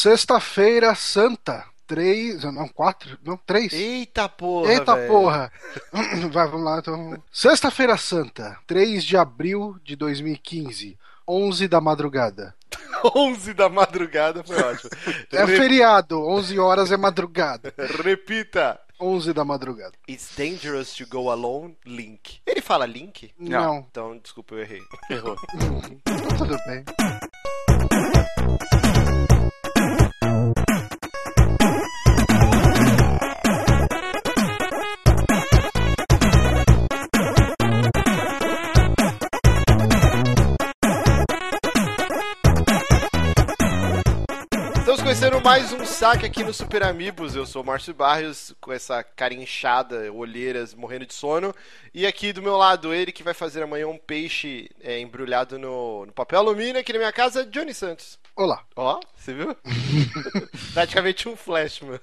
Sexta-feira Santa. Três, não, quatro, não, três. Eita porra, Eita velho. porra! Vai, vamos lá, então. Sexta-feira Santa, 3 de abril de 2015, 11 da madrugada. 11 da madrugada foi ótimo. É feriado, 11 horas é madrugada. Repita. 11 da madrugada. It's dangerous to go alone, Link. Ele fala Link? Não, Então, desculpa, eu errei. Errou. tudo bem. Conhecendo mais um saque aqui no Super Amigos. Eu sou o Márcio Barrios, com essa carinha inchada, olheiras, morrendo de sono. E aqui do meu lado, ele que vai fazer amanhã um peixe é, embrulhado no, no papel alumínio aqui na minha casa, Johnny Santos. Olá. Ó, você viu? Praticamente um flash, mano.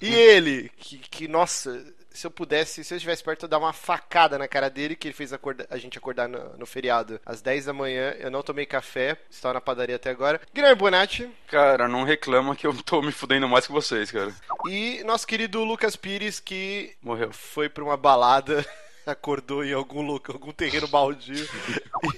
E ele, que, que, nossa, se eu pudesse, se eu estivesse perto, eu dar uma facada na cara dele, que ele fez acorda- a gente acordar no, no feriado às 10 da manhã. Eu não tomei café, estava na padaria até agora. Guilherme Bonatti Cara, não reclama que eu tô me fudendo mais que vocês, cara. e nosso querido Lucas Pires, que Morreu. foi pra uma balada. Acordou em algum lugar, algum terreno baldio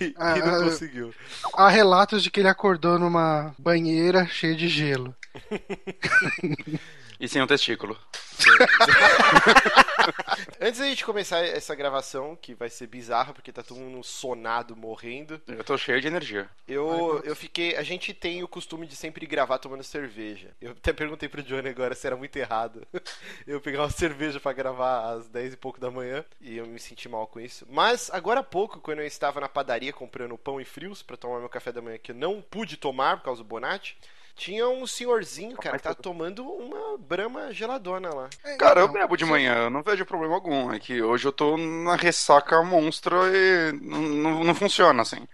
e, Ah, e não conseguiu. Há relatos de que ele acordou numa banheira cheia de gelo. E sem um testículo. Antes da gente começar essa gravação, que vai ser bizarra, porque tá todo mundo sonado, morrendo, Eu tô cheio de energia. eu, eu fiquei. A gente tem o costume de sempre gravar tomando cerveja. Eu até perguntei pro Johnny agora se era muito errado eu pegar uma cerveja pra gravar às 10 e pouco da manhã, e eu me senti mal com isso. Mas agora há pouco, quando eu estava na padaria comprando pão e frios pra tomar meu café da manhã, que eu não pude tomar por causa do Bonatti. Tinha um senhorzinho, cara, que tá tomando uma brama geladona lá. Cara, eu Então, bebo de manhã, eu não vejo problema algum. É que hoje eu tô na ressaca monstra e não, não, não funciona assim.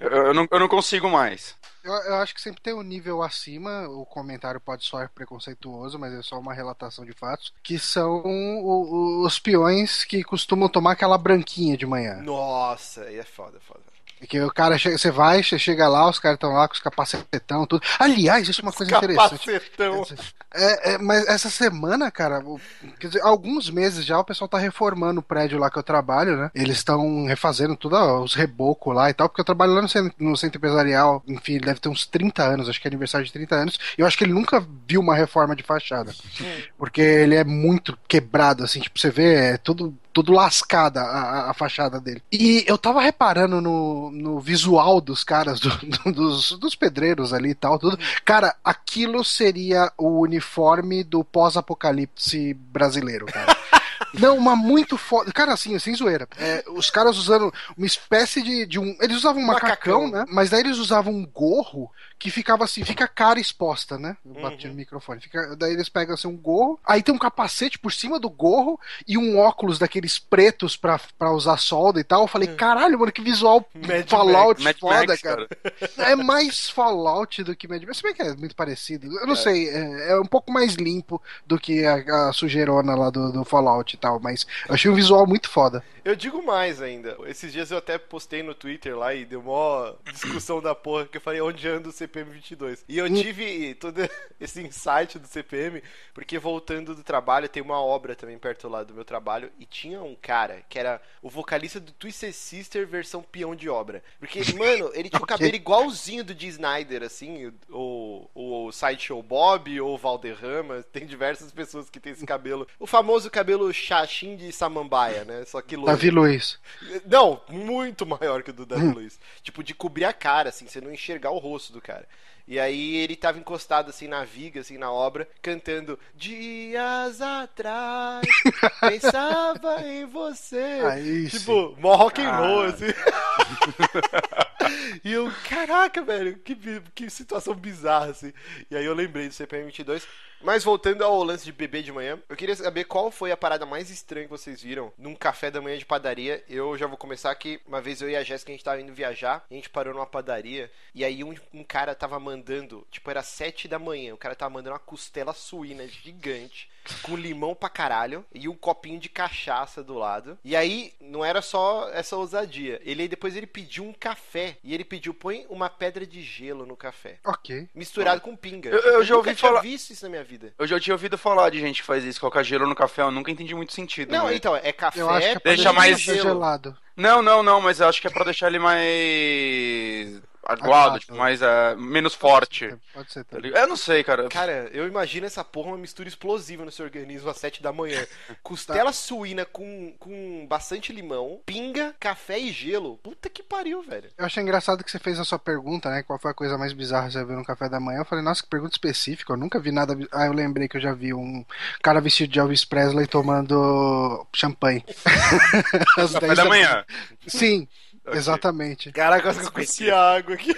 Eu, eu não, eu não consigo mais. Eu, eu acho que sempre tem um nível acima, o comentário pode soar preconceituoso, mas é só uma relatação de fatos, que são o- o- os peões que costumam tomar aquela branquinha de manhã. Nossa, aí é foda, foda. E Que o cara chega, você vai, você chega lá, os caras estão lá com os capacetão, tudo. Aliás, isso é uma coisa interessante. Capacetão. É, é, mas essa semana, cara, quer dizer, alguns meses já o pessoal tá reformando o prédio lá que eu trabalho, né? Eles estão refazendo tudo, ó, os rebocos lá e tal, porque eu trabalho lá no centro, no centro empresarial, enfim, deve ter uns 30 anos, acho que é aniversário de 30 anos, e eu acho que ele nunca viu uma reforma de fachada. Porque ele é muito quebrado, assim, tipo, você vê, é tudo, tudo lascada a, a- a fachada dele. E eu tava reparando no, no visual dos caras, do- do- dos, dos pedreiros ali e tal, tudo. Cara, aquilo seria o uniforme do pós-apocalipse brasileiro, cara. Não, uma muito foda. Cara, assim, sem zoeira. É, os caras usando uma espécie de, de um. Eles usavam um macacão, Macacão. né? Mas daí eles usavam um gorro que ficava assim, fica a cara exposta, né? Eu bati Uhum. no microfone. Fica, daí eles pegam assim um gorro, aí tem um capacete por cima do gorro e um óculos daqueles pretos pra, pra usar solda e tal. Eu falei, caralho, mano, que visual Mad Fallout Mad foda, Max, cara. É mais Fallout do que Mad Max. Se bem que é muito parecido. Eu não sei, é, é um pouco mais limpo do que a, a sujeirona lá do, do Fallout e tal, mas eu achei um visual muito foda. Eu digo mais ainda. Esses dias eu até postei no Twitter lá e deu mó discussão da porra que eu falei onde anda o CPM 22. E eu tive todo esse insight do CPM porque voltando do trabalho tem uma obra também perto lá do meu trabalho e tinha um cara que era o vocalista do Twisted Sister versão peão de obra. Porque, mano, ele tinha o cabelo igualzinho do Dee Snyder, assim, ou o Sideshow Bob, ou o Valderrama, tem diversas pessoas que têm esse cabelo. O famoso cabelo chachim de samambaia, né? Só que. Davi Luiz. Não, muito maior que o do Davi Luiz. Tipo, de cobrir a cara, assim, você não enxergar o rosto do cara. E aí ele tava encostado, assim, na viga, assim, na obra, cantando Dias atrás, pensava em você. Aí sim. tipo, mó rock and roll, Ah. assim. e eu, caraca, velho, que, que situação bizarra, assim. E aí eu lembrei do CPM 22. Mas voltando ao lance de beber de manhã, eu queria saber qual foi a parada mais estranha que vocês viram num café da manhã de padaria. Eu já vou começar aqui. Uma vez eu e a Jéssica, a gente tava indo viajar, a gente parou numa padaria, e aí um, um cara tava mandando, tipo, era sete da manhã, o cara tava mandando uma costela suína gigante com limão pra caralho e um copinho de cachaça do lado. E aí, não era só essa ousadia. Ele depois ele pediu um café. E ele pediu, põe uma pedra de gelo no café. Ok. Misturado com pinga. Eu- eu já ouvi falar- visto isso na minha vida. Eu já tinha ouvido falar de gente que faz isso, colocar gelo no café, eu nunca entendi muito sentido. Não, mas- então, é café, Eu acho que é Deixa mais gelado. Não, não, não, mas eu acho que é pra deixar ele mais aguado, tipo, mais é, menos forte. Pode ser tá também. ligado? Eu não sei, cara. Cara, eu imagino essa porra uma mistura explosiva no seu organismo às 7 da manhã. Costela suína com, com bastante limão, pinga, café e gelo. Puta que pariu, velho. Eu achei engraçado que você fez a sua pergunta, né? Qual foi a coisa mais bizarra que você viu no café da manhã? Eu falei, nossa, que pergunta específica. Eu nunca vi nada. Ah, eu lembrei que eu já vi um cara vestido de Elvis Presley tomando champanhe. Às Café 10 da manhã. Sim, Exatamente. Caraca, quase que eu cuspi água aqui.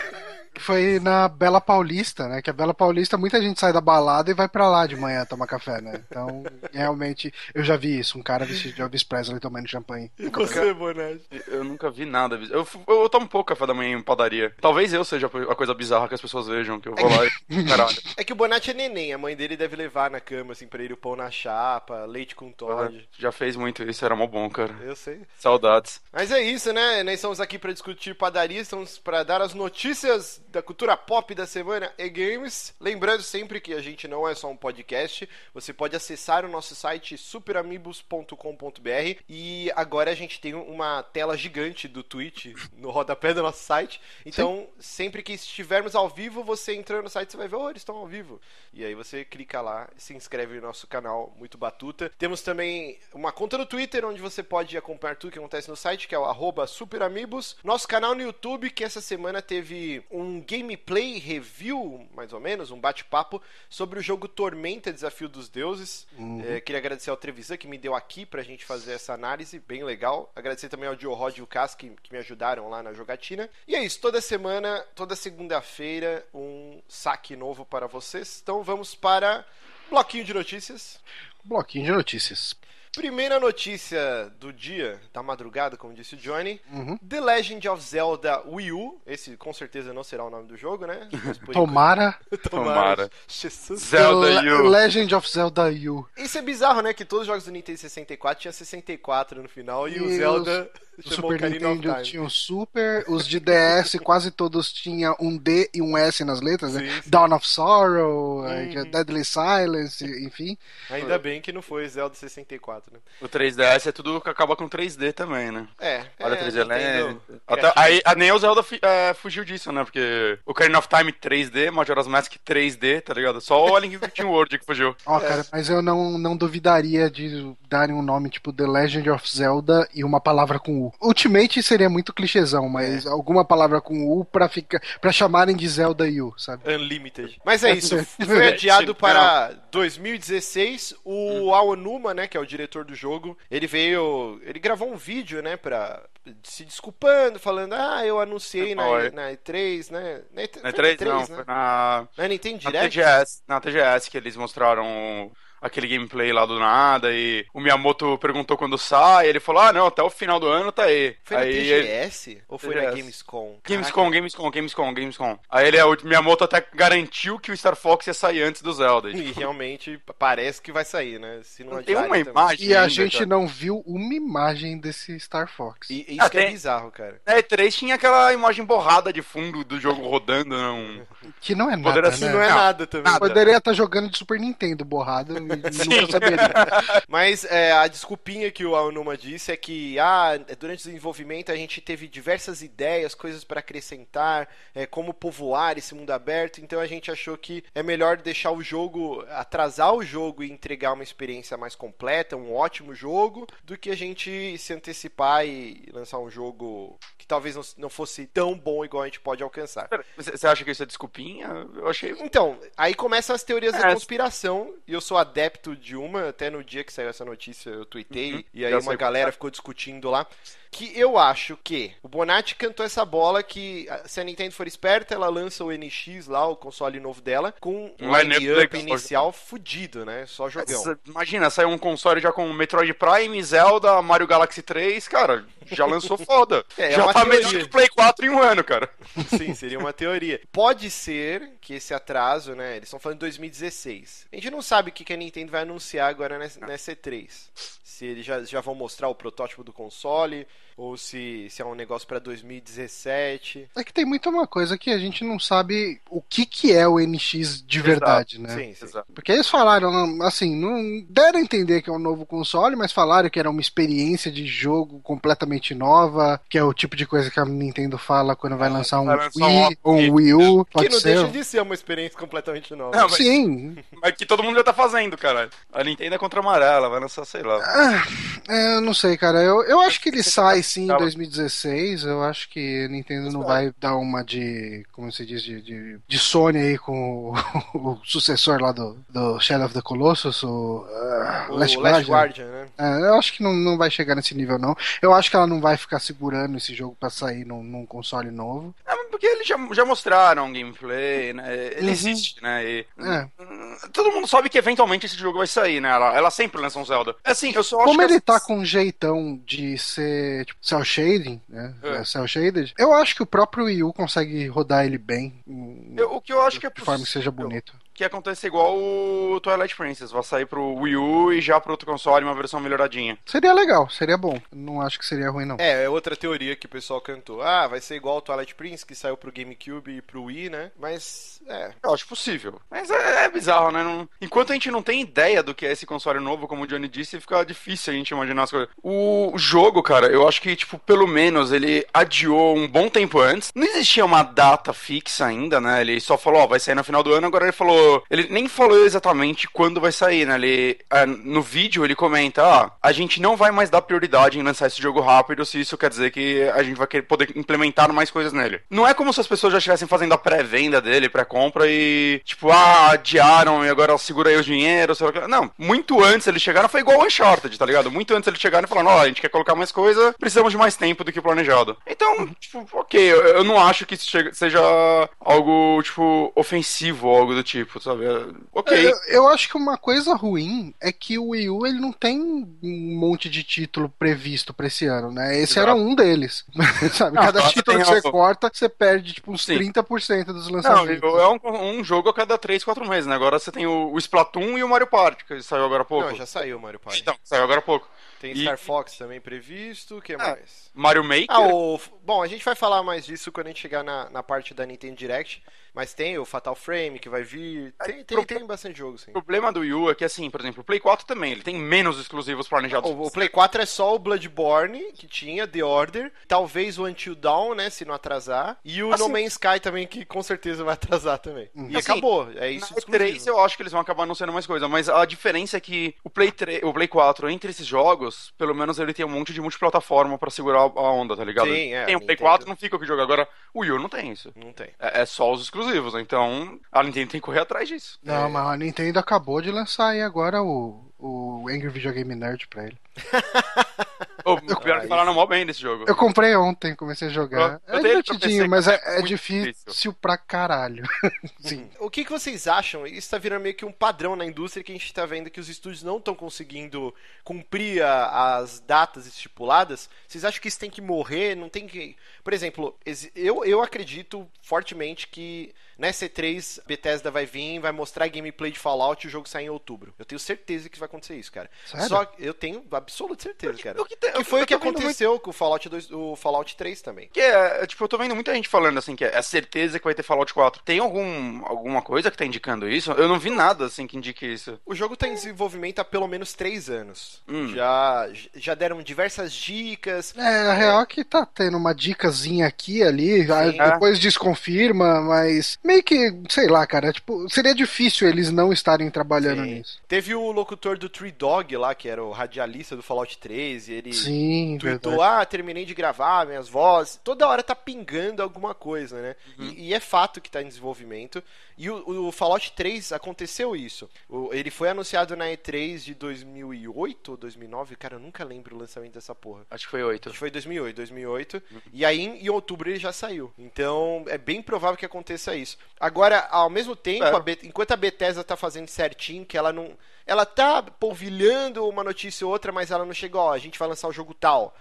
Foi na Bela Paulista, né? Que a Bela Paulista, muita gente sai da balada e vai pra lá de manhã tomar café, né? Então, realmente, eu já vi isso. Um cara vestido de Elvis Presley tomando champanhe. E você, Bonatti? Eu nunca vi nada. Eu, eu, eu tomo pouco café da manhã em padaria. Talvez eu seja a coisa bizarra que as pessoas vejam, que eu vou lá e. Caralho. É que o Bonatti é neném, a mãe dele deve levar na cama, assim, pra ele o pão na chapa, leite com Todd. Já fez muito isso, era mó bom, cara. Eu sei. Saudades. Mas é isso, né? Nós estamos aqui pra discutir padaria, estamos pra dar as notícias da cultura pop da semana e games. Lembrando sempre que a gente não é só um podcast, você pode acessar o nosso site superamigos.com.br e agora a gente tem uma tela gigante do Twitch no rodapé do nosso site. Então, sempre que estivermos ao vivo, você entrando no site, você vai ver, oh, eles estão ao vivo. E aí você clica lá se inscreve no nosso canal Muito Batuta. Temos também uma conta no Twitter onde você pode acompanhar tudo que acontece no site, que é o arroba superamigos. Nosso canal no YouTube, que essa semana teve um gameplay review, mais ou menos, um bate-papo, sobre o jogo Tormenta Desafio dos Deuses. É, queria agradecer ao Trevisan que me deu aqui pra gente fazer essa análise, bem legal. Agradecer também ao Rod e o Cas que, que me ajudaram lá na jogatina. E é isso, toda semana, toda segunda-feira, um saque novo para vocês. Então vamos para bloquinho de notícias. Bloquinho de notícias. Primeira notícia do dia, da madrugada, como disse o Johnny. Uhum. The Legend of Zelda Wii U. Esse com certeza não será o nome do jogo, né? Tomara. Tomara. Jesus. Zelda Le- U. Legend of Zelda U. Isso é bizarro, né? Que todos os jogos do Nintendo 64 tinha 64 no final e, o E Zelda O Super Nintendo tinha um Super, os de DS quase todos tinham um D e um S nas letras, né? Sim, sim. Dawn of Sorrow, eh, Uhum. Deadly Silence, enfim. Ainda bem que não foi Zelda 64, né? O 3DS é tudo que acaba com 3D também, né? É. Olha, é, 3D Nintendo Land. Até, aí, a- nem o Zelda é, fugiu disso, né? Porque o Ocarina of Time 3D, Majora's Mask 3D, tá ligado? Só o Link Between World que fugiu. Ó, É. cara, mas eu não, não duvidaria de darem um nome tipo The Legend of Zelda e uma palavra com U. Ultimate seria muito clichêzão, mas É. alguma palavra com U pra, ficar, pra chamarem de Zelda U, sabe? Unlimited. Mas é isso, foi É, adiado para 2016. O Aonuma, né, que é o diretor do jogo, ele veio, ele gravou um vídeo, né, pra se desculpando, falando: "Ah, eu anunciei na, Oi. na E3, né? Na E3, Na foi 3 não, né? foi na, Na Nintendo na Direct? TGS. Na TGS que eles mostraram aquele gameplay lá do nada e o Miyamoto perguntou quando sai, ele falou, ah não, até o final do ano tá aí. Foi na aí ele- TGS ou foi na TGS. Gamescom? Gamescom, Gamescom, Gamescom, Gamescom. Aí ele, o Miyamoto até garantiu que o Star Fox ia sair antes do Zelda. E realmente parece que vai sair, né? Se não Não tem uma também. imagem E a ainda, gente cara. não viu uma imagem desse Star Fox. E isso Ah, que é tem- bizarro, cara. Na E3 tinha aquela imagem borrada de fundo do jogo rodando, não. Que não é nada, Poderia né? não é nada também. nada. Poderia estar jogando de Super Nintendo borrado e nunca saberia. Mas é, a desculpinha que o Aonuma disse é que ah, durante o desenvolvimento a gente teve diversas ideias, coisas para acrescentar, é, como povoar esse mundo aberto, então a gente achou que é melhor deixar o jogo, atrasar o jogo e entregar uma experiência mais completa, um ótimo jogo, do que a gente se antecipar e lançar um jogo que talvez não, fosse tão bom igual a gente pode alcançar. Você acha que isso é desculpinha? Eu achei. Então, aí começam as teorias da É. conspiração, e eu sou adepto de uma, até no dia que saiu essa notícia eu tuitei, Uhum, e aí já uma sei galera ficou discutindo lá. Que eu acho que o Bonatti cantou essa bola que se a Nintendo for esperta, ela lança o NX lá, o console novo dela, com um line-up inicial fudido, né? Só jogão. Imagina, saiu um console já com Metroid Prime, Zelda, Mario Galaxy 3, cara, já lançou foda. É, é já é tá teoria. melhor que Play 4 em um ano, cara. Sim, seria uma teoria. Pode ser que esse atraso, né? Eles estão falando de 2016. A gente não sabe o que a Nintendo vai anunciar agora nessa, nessa E3. Se eles já, já vão mostrar o protótipo do console, ou se, se é um negócio para 2017. É que tem muita uma coisa que a gente não sabe o que, que é o NX de verdade, né? Sim, sim. Porque eles falaram, assim, não deram a entender que é um novo console, mas falaram que era uma experiência de jogo completamente nova, que é o tipo de coisa que a Nintendo fala quando vai lançar um vai Wii ou um Wii U. Que não ser. deixa de ser uma experiência completamente nova. Não, mas, sim. Mas que todo mundo já tá fazendo, cara. A Nintendo é contra a amarela, vai lançar, sei lá. Ah, é, eu não sei, cara. Eu, eu acho que ele sai sim em 2016. Eu acho que a Nintendo não vai dar uma de. Como se diz? De, de, de Sony aí com o, o, sucessor lá do, do Shadow of the Colossus, o, uh, o Last, Last Guardian. né? É, eu acho que não, não vai chegar nesse nível, não. Eu acho que ela não vai ficar segurando esse jogo pra sair num, num console novo. Porque eles já, já mostraram gameplay, né? Ele uhum. existe, né? E, é. Todo mundo sabe que eventualmente esse jogo vai sair, né? Ela, ela sempre lança um Zelda. Assim, eu só Como ele tá com um jeitão de ser tipo, cel shading, né? É. é. Cel shaded, eu acho que o próprio Wii U consegue rodar ele bem. Eu, o que eu acho que é De forma que seja bonito que aconteça igual o Twilight Princess, vai sair pro Wii U e já pro outro console uma versão melhoradinha. Seria legal, seria bom. Não acho que seria ruim, não. É, é outra teoria que o pessoal cantou. Ah, vai ser igual o Twilight Princess, que saiu pro GameCube e pro Wii, né? Mas, é. Eu acho possível. Mas é, é bizarro, né? Não... Enquanto a gente não tem ideia do que é esse console novo, como o Johnny disse, fica difícil a gente imaginar as coisas. O jogo, cara, eu acho que, tipo, pelo menos ele adiou um bom tempo antes. Não existia uma data fixa ainda, né? Ele só falou, ó, vai sair no final do ano, agora ele falou. Ele nem falou exatamente quando vai sair, né? Ele, é, no vídeo ele comenta: ah, a gente não vai mais dar prioridade em lançar esse jogo rápido se isso quer dizer que a gente vai poder implementar mais coisas nele. Não é como se as pessoas já estivessem fazendo a pré-venda dele, pré-compra e, tipo, ah, adiaram e agora segura aí os dinheiros. Não, muito antes eles chegaram, foi igual o Uncharted, tá ligado? Muito antes eles chegaram e falaram: ó, oh, a gente quer colocar mais coisa, precisamos de mais tempo do que planejado. Então, tipo, ok, eu, eu não acho que isso seja algo, tipo, ofensivo ou algo do tipo, sabe? Ok. Eu, eu, acho que uma coisa ruim é que o Wii U ele não tem um monte de título previsto pra esse ano, né? Esse Exato. era um deles. Sabe? Não, cada título que você corta, você perde tipo uns Sim. 30% dos lançamentos. Não, é um, um, jogo a cada 3, 4 meses, né? Agora você tem o, o Splatoon e o Mario Party, que saiu agora há pouco. Não, já saiu o Mario Party. Então, saiu agora há pouco. Tem e... Star Fox também previsto, o que ah, mais? Mario Maker? Ah, o... Bom, a gente vai falar mais disso quando a gente chegar na, na parte da Nintendo Direct. Mas tem o Fatal Frame que vai vir. Tem, tem, tem bastante jogo, sim. O problema do Wii U é que, assim, por exemplo, o Play 4 também, ele tem menos exclusivos planejados. O, o Play 4 é só o Bloodborne, que tinha, The Order, talvez o Until Dawn, né, se não atrasar, e o assim, No Man's Sky também, que com certeza vai atrasar também. Hum. E assim, acabou, é isso Na 3 eu acho que eles vão acabar não sendo mais coisa, mas a diferença é que o Play, 3, o Play 4, entre esses jogos, pelo menos ele tem um monte de multiplataforma pra segurar a onda, tá ligado? Sim, é. Tem o Play 4, não fica o que joga. Agora, o Wii U não tem isso. Não tem. É, é só os exclusivos, né? então a Nintendo tem que correr atrás disso. Não, é... mas a Nintendo acabou de lançar aí agora o, o Angry Video Game Nerd pra ele. O pior é que falaram mal bem desse jogo. Eu comprei ontem, comecei a jogar. Eu, é divertidinho, mas é, é, difícil, difícil pra caralho. Sim. O que, que vocês acham? Isso tá virando meio que um padrão na indústria que a gente tá vendo que os estúdios não estão conseguindo cumprir a, as datas estipuladas. Vocês acham que isso tem que morrer? Não tem que. Por exemplo, eu, eu acredito fortemente que Nessa E3, Bethesda vai vir, vai mostrar gameplay de Fallout e o jogo sai em outubro. Eu tenho certeza que vai acontecer isso, cara. Sério? Só eu tenho absoluta certeza, cara. O que, que foi o que aconteceu muito... com o Fallout 2, o Fallout 3 também. Que é, tipo, eu tô vendo muita gente falando assim que é certeza que vai ter Fallout 4. Tem algum alguma coisa que tá indicando isso? Eu não vi nada assim que indique isso. O jogo tá em desenvolvimento há pelo menos 3 anos. Hum. Já já deram diversas dicas. É, a real é que tá tendo uma dicasinha aqui ali, depois desconfirma, mas meio que, sei lá, cara, tipo, seria difícil eles não estarem trabalhando Sim. nisso. Teve o locutor do Tree Dog lá, que era o radialista do Fallout 3, e ele Sim, tweetou, verdade. ah, terminei de gravar minhas vozes. Toda hora tá pingando alguma coisa, né? Uhum. E, e é fato que tá em desenvolvimento. E o, o Fallout 3 aconteceu isso. O- ele foi anunciado na E3 de 2008 ou 2009, cara, eu nunca lembro o lançamento dessa porra. Acho que foi oito. Acho que foi 2008, 2008. E aí, em, em outubro, ele já saiu. Então, é bem provável que aconteça isso. Agora, ao mesmo tempo, É. a Bet- enquanto a Bethesda tá fazendo certinho, que ela não... Ela tá polvilhando uma notícia ou outra, mas ela não chegou, ó, a gente vai lançar o jogo tal.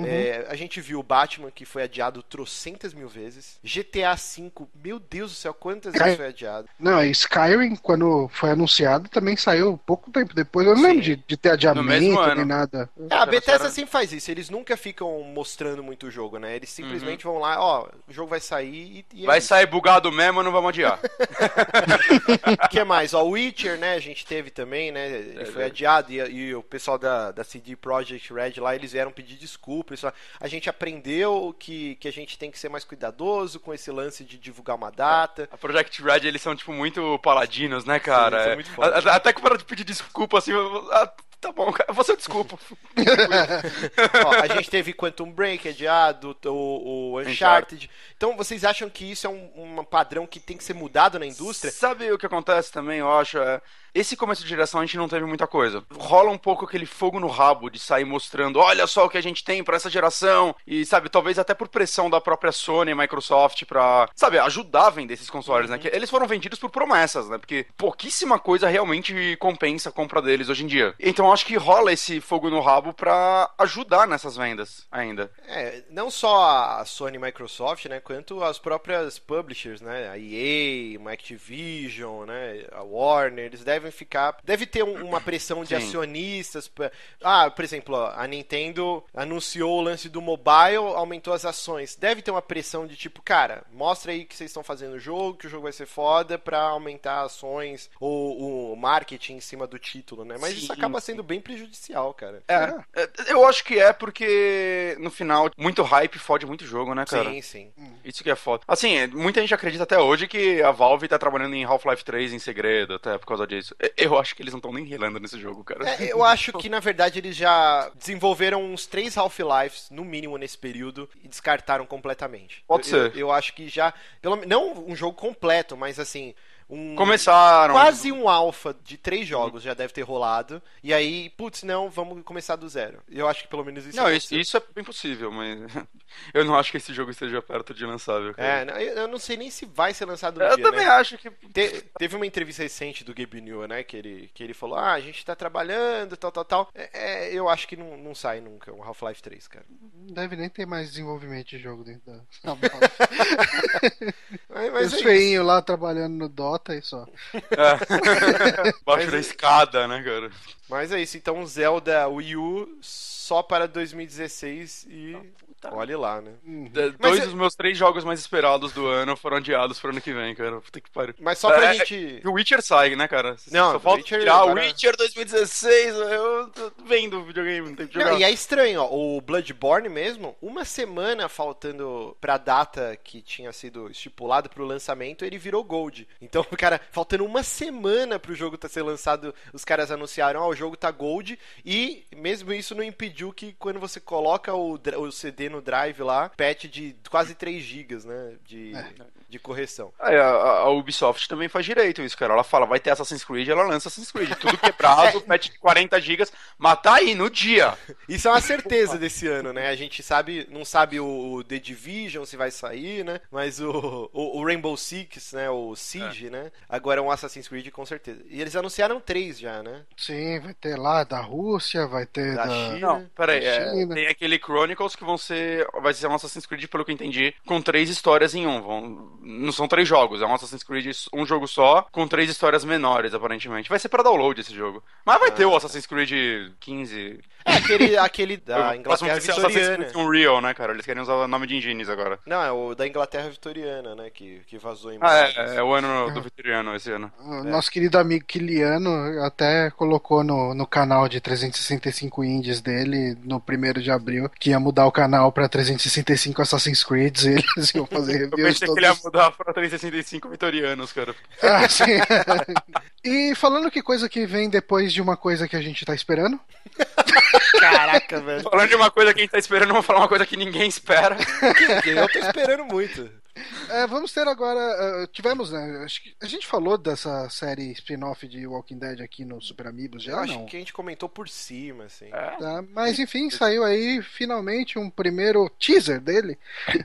É, a gente viu o Batman, que foi adiado trocentas mil vezes. GTA V, meu Deus do céu, quantas Cara, vezes foi adiado? Não, Skyrim, quando foi anunciado, também saiu pouco tempo depois. Eu não Sim. lembro de, de ter adiamento nem nada. É, a Bethesda sempre faz isso, eles nunca ficam mostrando muito o jogo, né? Eles Uhum. simplesmente vão lá, ó, o jogo vai sair e, e é Vai isso. sair bugado mesmo, não vamos adiar. O que mais? Ó, o Witcher, né? A gente teve também, né? Ele É, foi é. adiado e, e o pessoal da, da CD Projekt Red lá, eles vieram pedir desculpas. Só- A gente aprendeu que, que a gente tem que ser mais cuidadoso com esse lance de divulgar uma data. A Project Red, eles são, tipo, muito paladinos, né, cara? Sim, É. muito. A- a- Até que para de pedir desculpa, assim, ah, tá bom, cara, você desculpa. Ó, a gente teve Quantum Break adiado, o, o Uncharted. Então, vocês acham que isso é um, um padrão que tem que ser mudado na indústria? Sabe o que acontece também, eu acho? É, esse começo de geração a gente não teve muita coisa. Rola um pouco aquele fogo no rabo de sair mostrando, olha só o que a gente tem pra essa geração. E, sabe, talvez até por pressão da própria Sony e Microsoft pra, sabe, ajudar a vender esses consoles, né? Que eles foram vendidos por promessas, né? Porque pouquíssima coisa realmente compensa a compra deles hoje em dia. Então acho que rola esse fogo no rabo pra ajudar nessas vendas ainda. É, não só a Sony e Microsoft, né, quanto as próprias publishers, né, a EA, uma Activision, né, a Warner, eles devem ficar, deve ter um- uma pressão de Sim. acionistas, pra- ah, por exemplo, ó, a Nintendo anunciou o lance do mobile, aumentou as ações, deve ter uma pressão de tipo, cara, mostra aí que vocês estão fazendo o jogo, que o jogo vai ser foda pra aumentar ações ou o marketing em cima do título, né, mas Sim, isso acaba sim. Sendo bem prejudicial, cara. É, é, eu acho que é porque no final muito hype fode muito jogo, né, cara? Sim, sim. Isso que é foda. Assim, muita gente acredita até hoje que a Valve tá trabalhando em Half-Life 3 em segredo, até por causa disso. Eu acho que eles não estão nem relando nesse jogo, cara. É, eu acho que, na verdade, eles já desenvolveram uns três Half-Lives, no mínimo, nesse período, e descartaram completamente. Pode Eu- ser. Eu, eu acho que já. Pelo, não um jogo completo, mas assim. Um, Começaram. Quase um alfa de três jogos já deve ter rolado. E aí, putz, não, vamos começar do zero. Eu acho que pelo menos isso Não, isso, aconteceu. isso é bem possível, mas eu não acho que esse jogo esteja perto de lançável, cara. É, não, eu eu não sei nem se vai ser lançado no eu dia, também né? acho que. Te- teve uma entrevista recente do Gabe Newell, né? Que ele, que ele falou: Ah, a gente tá trabalhando, tal, tal, tal. É, é, eu acho que não, não sai nunca um Half-Life 3, cara. Não deve nem ter mais desenvolvimento de jogo dentro da. Mas, mas Os é isso. feinhos lá trabalhando no Dota e só. É. Baixo da escada, né, cara? Mas é isso. Então, Zelda Wii U só para 2016 e. Olhe lá, né? Mas Dois é- dos meus três jogos mais esperados do ano foram adiados pro ano que vem, cara. Puta que pariu. Mas só pra É, gente. E o Witcher sai, né, cara? Não, Só falta Witcher tirar agora- o Witcher 2016. Eu tô vendo o videogame, não tem que jogar. Não, e é estranho, ó. O Bloodborne mesmo, uma semana faltando pra data que tinha sido estipulado pro lançamento, ele virou Gold. Então, cara, faltando uma semana pro jogo tá ser lançado, os caras anunciaram, ó, o jogo tá Gold. E mesmo isso não impediu que quando você coloca o, o CD no drive lá, patch de quase 3 GB, né? De, de correção. É, a, a Ubisoft também faz direito isso, cara. Ela fala, vai ter Assassin's Creed, ela lança Assassin's Creed. Tudo quebrado, patch de 40 gigas, mas tá aí, no dia. Isso é uma certeza desse ano, né? A gente sabe, não sabe o, The Division se vai sair, né? Mas o, o, o Rainbow Six, né? O Siege, né? Agora é um Assassin's Creed com certeza. E eles anunciaram três já, né? Sim, vai ter lá da Rússia, vai ter Da da. China. Não, peraí, é, tem aquele Chronicles que vão ser. Vai ser um Assassin's Creed, pelo que eu entendi, com três histórias em um. Vão, não são três jogos, é um Assassin's Creed, um jogo só, com três histórias menores, aparentemente. Vai ser pra download esse jogo. Mas vai ter o Assassin's Creed 15. É aquele, aquele da Inglaterra ser Assassin's Vitoriana. Creed Unreal, né, cara? Eles querem usar o nome de engines agora. Não, é o da Inglaterra Vitoriana, né? Que, que vazou em Ah, é, é o ano do Vitoriano esse ano. O Nosso querido amigo Kiliano até colocou no, no canal de 365 indies dele, no primeiro de abril, que ia mudar o canal pra 365 Assassin's Creed e eles iam fazer Eu reviews pensei que ele ia todos. mudar pra 365 vitorianos, cara. Ah, sim. e falando que coisa que vem depois de uma coisa que a gente tá esperando. Caraca, velho. Falando de uma coisa que a gente tá esperando, vamos falar uma coisa que ninguém espera. Eu tô esperando muito. É, vamos ter agora. Uh, tivemos, né? Acho que a gente falou dessa série spin-off de Walking Dead aqui no Super Amigos já, Eu acho não? que a gente comentou por cima, assim. É. Tá, mas enfim, saiu aí finalmente um primeiro teaser dele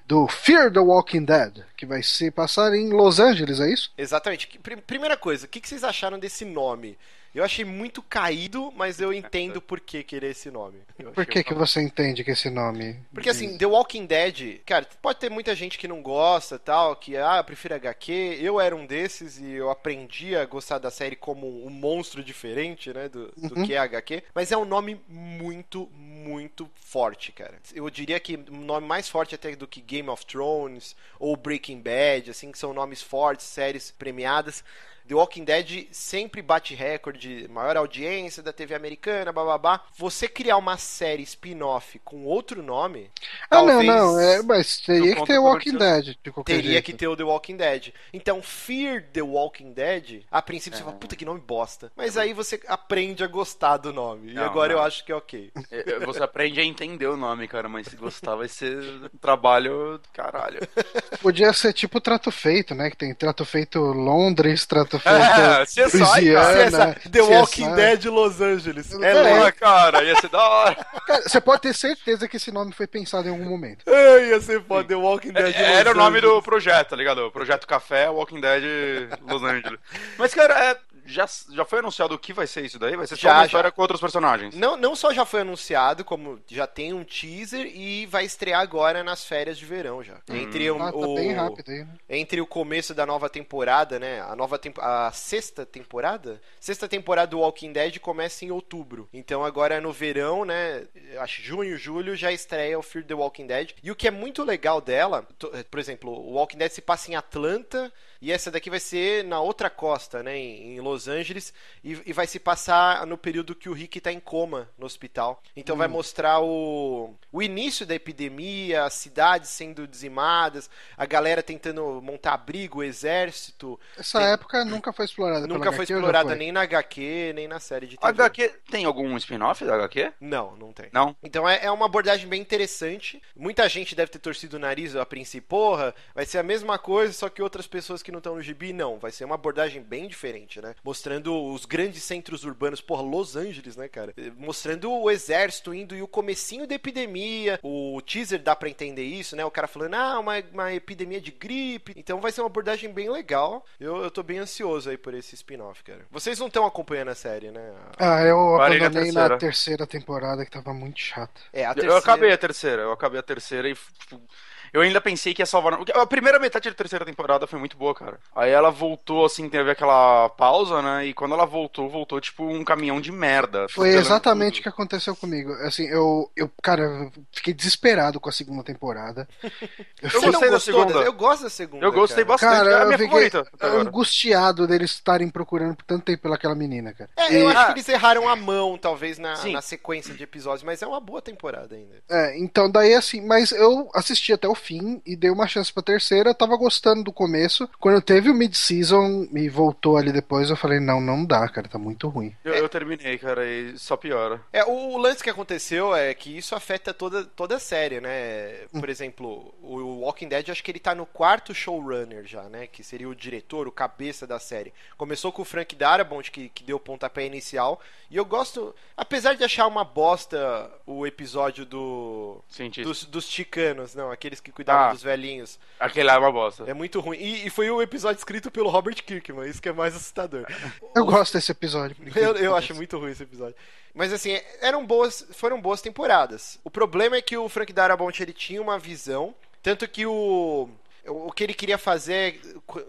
do Fear the Walking Dead, que vai se passar em Los Angeles, é isso? Exatamente. Primeira coisa, o que que vocês acharam desse nome? Eu achei muito caído, mas eu entendo por que querer esse nome. Eu Por que, que você entende que esse nome. Porque assim, The Walking Dead, cara, pode ter muita gente que não gosta tal, que, ah, eu prefiro HQ. Eu era um desses e eu aprendi a gostar da série como um monstro diferente, né, do, do Uhum. que é HQ. Mas é um nome muito, muito forte, cara. Eu diria que um nome mais forte até do que Game of Thrones ou Breaking Bad, assim, que são nomes fortes, séries premiadas. The Walking Dead sempre bate recorde, maior audiência da TV americana, bababá. Você criar uma série spin-off com outro nome, Ah, não, talvez não, é, mas teria que ter como Walking. Dead, de qualquer teria jeito. que ter o The Walking Dead. Então, Fear the Walking Dead, a princípio você fala, puta que nome bosta. Mas aí você aprende a gostar do nome. e Não, agora não. eu acho que é ok. É, Você aprende a entender o nome, cara, mas se gostar vai ser trabalho do caralho. Podia ser tipo Trato Feito, né? Que tem Trato Feito Londres, Trato Feito É, CSI, cara. Louisiana, CSI, The CSI. Walking Dead Los Angeles. É É. Porra, cara, ia ser da hora. Cara, você pode ter certeza que esse nome foi pensado em algum momento. Ai, ia ser foda, The Walking Dead É, Era o Los nome do Angeles. projeto, tá ligado? O Projeto Café Walking Dead Los Angeles. Mas, cara, é, já, já foi anunciado o que vai ser isso daí? Vai ser só Já, uma já. história com outros personagens. Não, não só já foi anunciado, como já tem um teaser e vai estrear agora nas férias de verão já. Entre o, Ah, tá o- bem rápido aí, né? entre o começo da nova temporada, né? A nova tempo, a sexta temporada, sexta temporada do Walking Dead começa em outubro. Então agora no verão, né? Acho junho, julho já estreia o Fear the Walking Dead. E o que é muito legal dela, por exemplo, o Walking Dead se passa em Atlanta e essa daqui vai ser na outra costa, né? Em, Los Angeles e, e vai se passar no período que o Rick tá em coma no hospital. Então vai mostrar o, o início da epidemia, as cidades sendo dizimadas, a galera tentando montar abrigo, o exército. Essa Tem- época nunca foi explorada pela Nunca foi HQ, explorada foi? nem na HQ, nem na série de A TV. HQ tem algum spin-off da HQ? Não, não tem. Não? Então é, é uma abordagem bem interessante. Muita gente deve ter torcido o nariz a princípio, porra, vai ser a mesma coisa, só que outras pessoas que não estão no gibi, não. Vai ser uma abordagem bem diferente, né? Mostrando os grandes centros urbanos, porra, Los Angeles, né, cara? Eh, Mostrando o exército indo e o comecinho da epidemia. O teaser dá pra entender isso, né? O cara falando, ah, uma, uma epidemia de gripe. Então vai ser uma abordagem bem legal. Eu, eu tô bem ansioso aí por esse spin-off, cara. Vocês não estão acompanhando a série, né? Ah, eu Parei na abandonei na terceira. terceira temporada que tava muito chata. É, a Eu- terceira... Eu acabei a terceira, eu acabei a terceira e. tipo, Eu ainda pensei que ia salvar. A primeira metade da terceira temporada foi muito boa, cara. Aí ela voltou, assim, teve aquela pausa, né? E quando ela voltou, voltou tipo um caminhão de merda. Foi exatamente o que aconteceu comigo. Assim, eu, eu, cara, eu fiquei desesperado com a segunda temporada. Eu Você não gostei da segunda. Eu gosto da segunda. Eu gostei cara. bastante. Cara, é a eu minha fiquei favorita. angustiado deles estarem procurando por tanto tempo pelaquela menina, cara. É, E- eu acho Ah. que eles erraram a mão, talvez, na, na sequência de episódios, mas é uma boa temporada ainda. É, então daí assim, mas eu assisti até o fim e dei uma chance pra terceira, tava gostando do começo. Quando teve o mid-season e voltou ali depois, eu falei, não, não dá, cara, tá muito ruim. Eu, eu terminei, cara, e só piora. É, o, o lance que aconteceu é que isso afeta toda, toda a série, né? Por exemplo, o Walking Dead, acho que ele tá no quarto showrunner já, né? Que seria o diretor, o cabeça da série. Começou com o Frank Darabont, que, que deu o pontapé inicial. E eu gosto, apesar de achar uma bosta o episódio do... Cientista. Dos, dos chicanos, não, aqueles que cuidavam Ah. dos velhinhos. Aquele lá é uma bosta. É muito ruim. E, e foi o episódio escrito pelo Robert Kirkman, isso que é mais assustador. Eu gosto desse episódio. Eu, eu acho muito ruim esse episódio. Mas assim, eram boas, foram boas temporadas. O problema é que o Frank Darabont ele tinha uma visão, tanto que o o que ele queria fazer,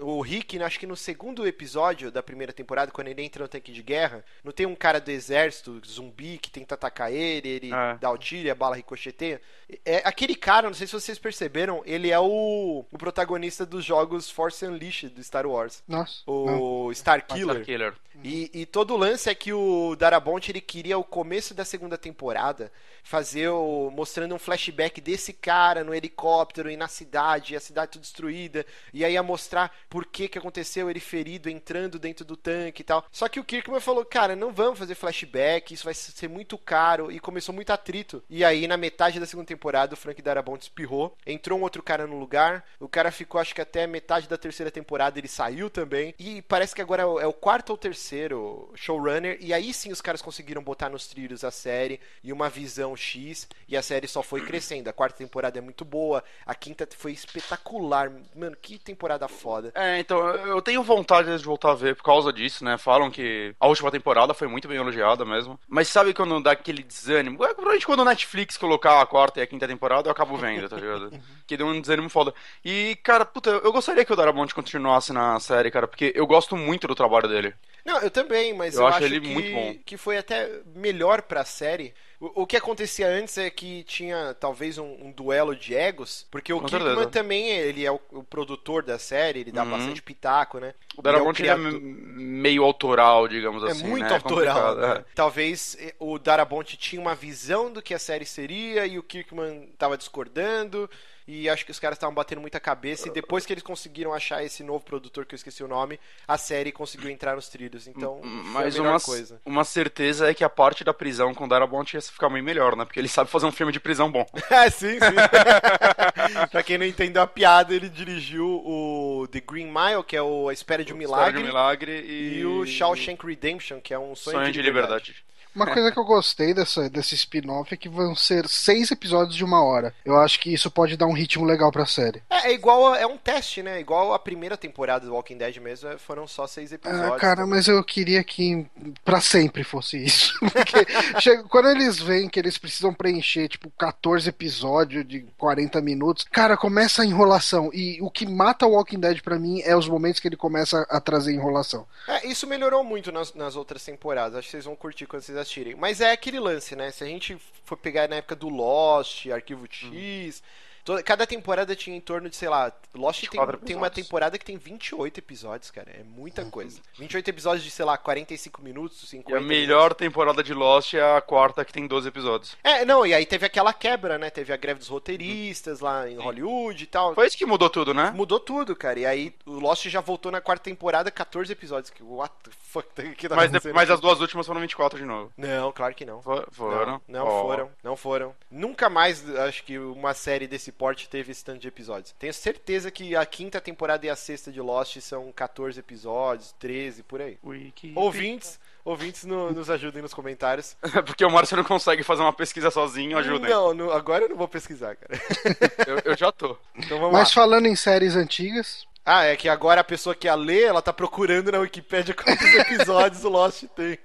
o Rick, acho que no segundo episódio da primeira temporada, quando ele entra no tanque de guerra, não tem um cara do exército zumbi que tenta atacar ele, ele É. dá o tiro e a bala ricocheteia. É, aquele cara, não sei se vocês perceberam, ele é o, o protagonista dos jogos Force Unleashed do Star Wars. Nossa. O Star Star Killer. Killer. E, e todo o lance é que o Darabont ele queria o começo da segunda temporada fazer o, mostrando um flashback desse cara no helicóptero e na cidade, e a cidade toda destruída, e aí ia mostrar por que que aconteceu ele ferido entrando dentro do tanque e tal. Só que o Kirkman falou, cara, não vamos fazer flashback, isso vai ser muito caro, e começou muito atrito. E aí na metade da segunda temporada o Frank Darabont espirrou, entrou um outro cara no lugar, o cara ficou acho que até metade da terceira temporada ele saiu também, e parece que agora é o, é quarto ou terceiro showrunner, e aí sim os caras conseguiram botar nos trilhos a série e uma visão X e a série só foi crescendo. A quarta temporada é muito boa, a quinta foi espetacular. Mano, que temporada foda. É, então, eu tenho vontade de voltar a ver por causa disso, né? Falam que a última temporada foi muito bem elogiada mesmo. Mas sabe quando dá aquele desânimo? É, provavelmente quando o Netflix colocar a quarta e a quinta temporada, eu acabo vendo, tá ligado? que deu um desânimo foda. E, cara, puta, eu gostaria que o Darabont continuasse na série, cara, porque eu gosto muito do trabalho dele. Não, eu também, mas eu, eu acho, acho, ele que, muito bom. que foi até melhor pra série. O, o, que acontecia antes é que tinha talvez um, um duelo de egos, porque o Kirkman também ele é o, o, produtor da série, ele dá uhum. bastante pitaco, né? O Darabont é, é, meio autoral, digamos é assim. É muito né? autoral. Né? É. Talvez eh, o Darabont tinha uma visão do que a série seria e o Kirkman estava discordando e acho que os caras estavam batendo muita cabeça e depois que eles conseguiram achar esse novo produtor que eu esqueci o nome, a série conseguiu entrar nos trilhos. Então, mas uma, coisa. uma certeza é que a parte da prisão com Darabont ia ficar muito melhor, né? Porque ele sabe fazer um filme de prisão bom. é, sim, sim. pra quem não entendeu a piada, ele dirigiu o The Green Mile, que é o A Espera de um Milagre, de um Milagre e... e... o Shawshank Redemption, que é um sonho, sonho de, de liberdade. Uma coisa que eu gostei dessa, desse spin-off é que vão ser seis episódios de uma hora. Eu acho que isso pode dar um ritmo legal pra série. É, é igual, a, é um teste, né? Igual a primeira temporada do Walking Dead mesmo, é, foram só seis episódios. Ah, cara, mas eu queria que pra sempre fosse isso. Porque chega, quando eles veem que eles precisam preencher, tipo, 14 episódios de 40 minutos, cara, começa a enrolação. E o que mata o Walking Dead pra mim é os momentos que ele começa a trazer enrolação. É, isso melhorou muito nas, nas outras temporadas. Acho que vocês vão curtir quando vocês assistirem. Mas é aquele lance, né? Se a gente for pegar na época do Lost, Arquivo X. Hum Toda, cada temporada tinha em torno de, sei lá, Lost tem, tem, uma temporada que tem 28 episódios, cara. É muita uhum. coisa. 28 episódios de, sei lá, 45 minutos, 50 E a melhor minutos. temporada de Lost é a quarta, que tem 12 episódios. É, não, e aí teve aquela quebra, né? Teve a greve dos roteiristas lá em Hollywood e tal. Foi isso que mudou tudo, né? Mudou tudo, cara. E aí o Lost já voltou na quarta temporada, 14 episódios. Que, what the fuck que tá mas, mas as duas últimas foram 24 de novo. Não, claro que não. For, foram? Não, não oh. foram. Não foram. Nunca mais, acho que uma série desse porte teve esse tanto de episódios. Tenho certeza que a quinta temporada e a sexta de Lost são 14 episódios, 13, por aí. Wiki. Ouvintes, ouvintes no, nos ajudem nos comentários. Porque o Márcio não consegue fazer uma pesquisa sozinho, ajudem. Não, não, agora eu não vou pesquisar, cara. eu, eu já tô. Então vamos Mas lá. falando em séries antigas, ah, é que agora a pessoa que a lê, ela tá procurando na Wikipedia quantos episódios o Lost tem.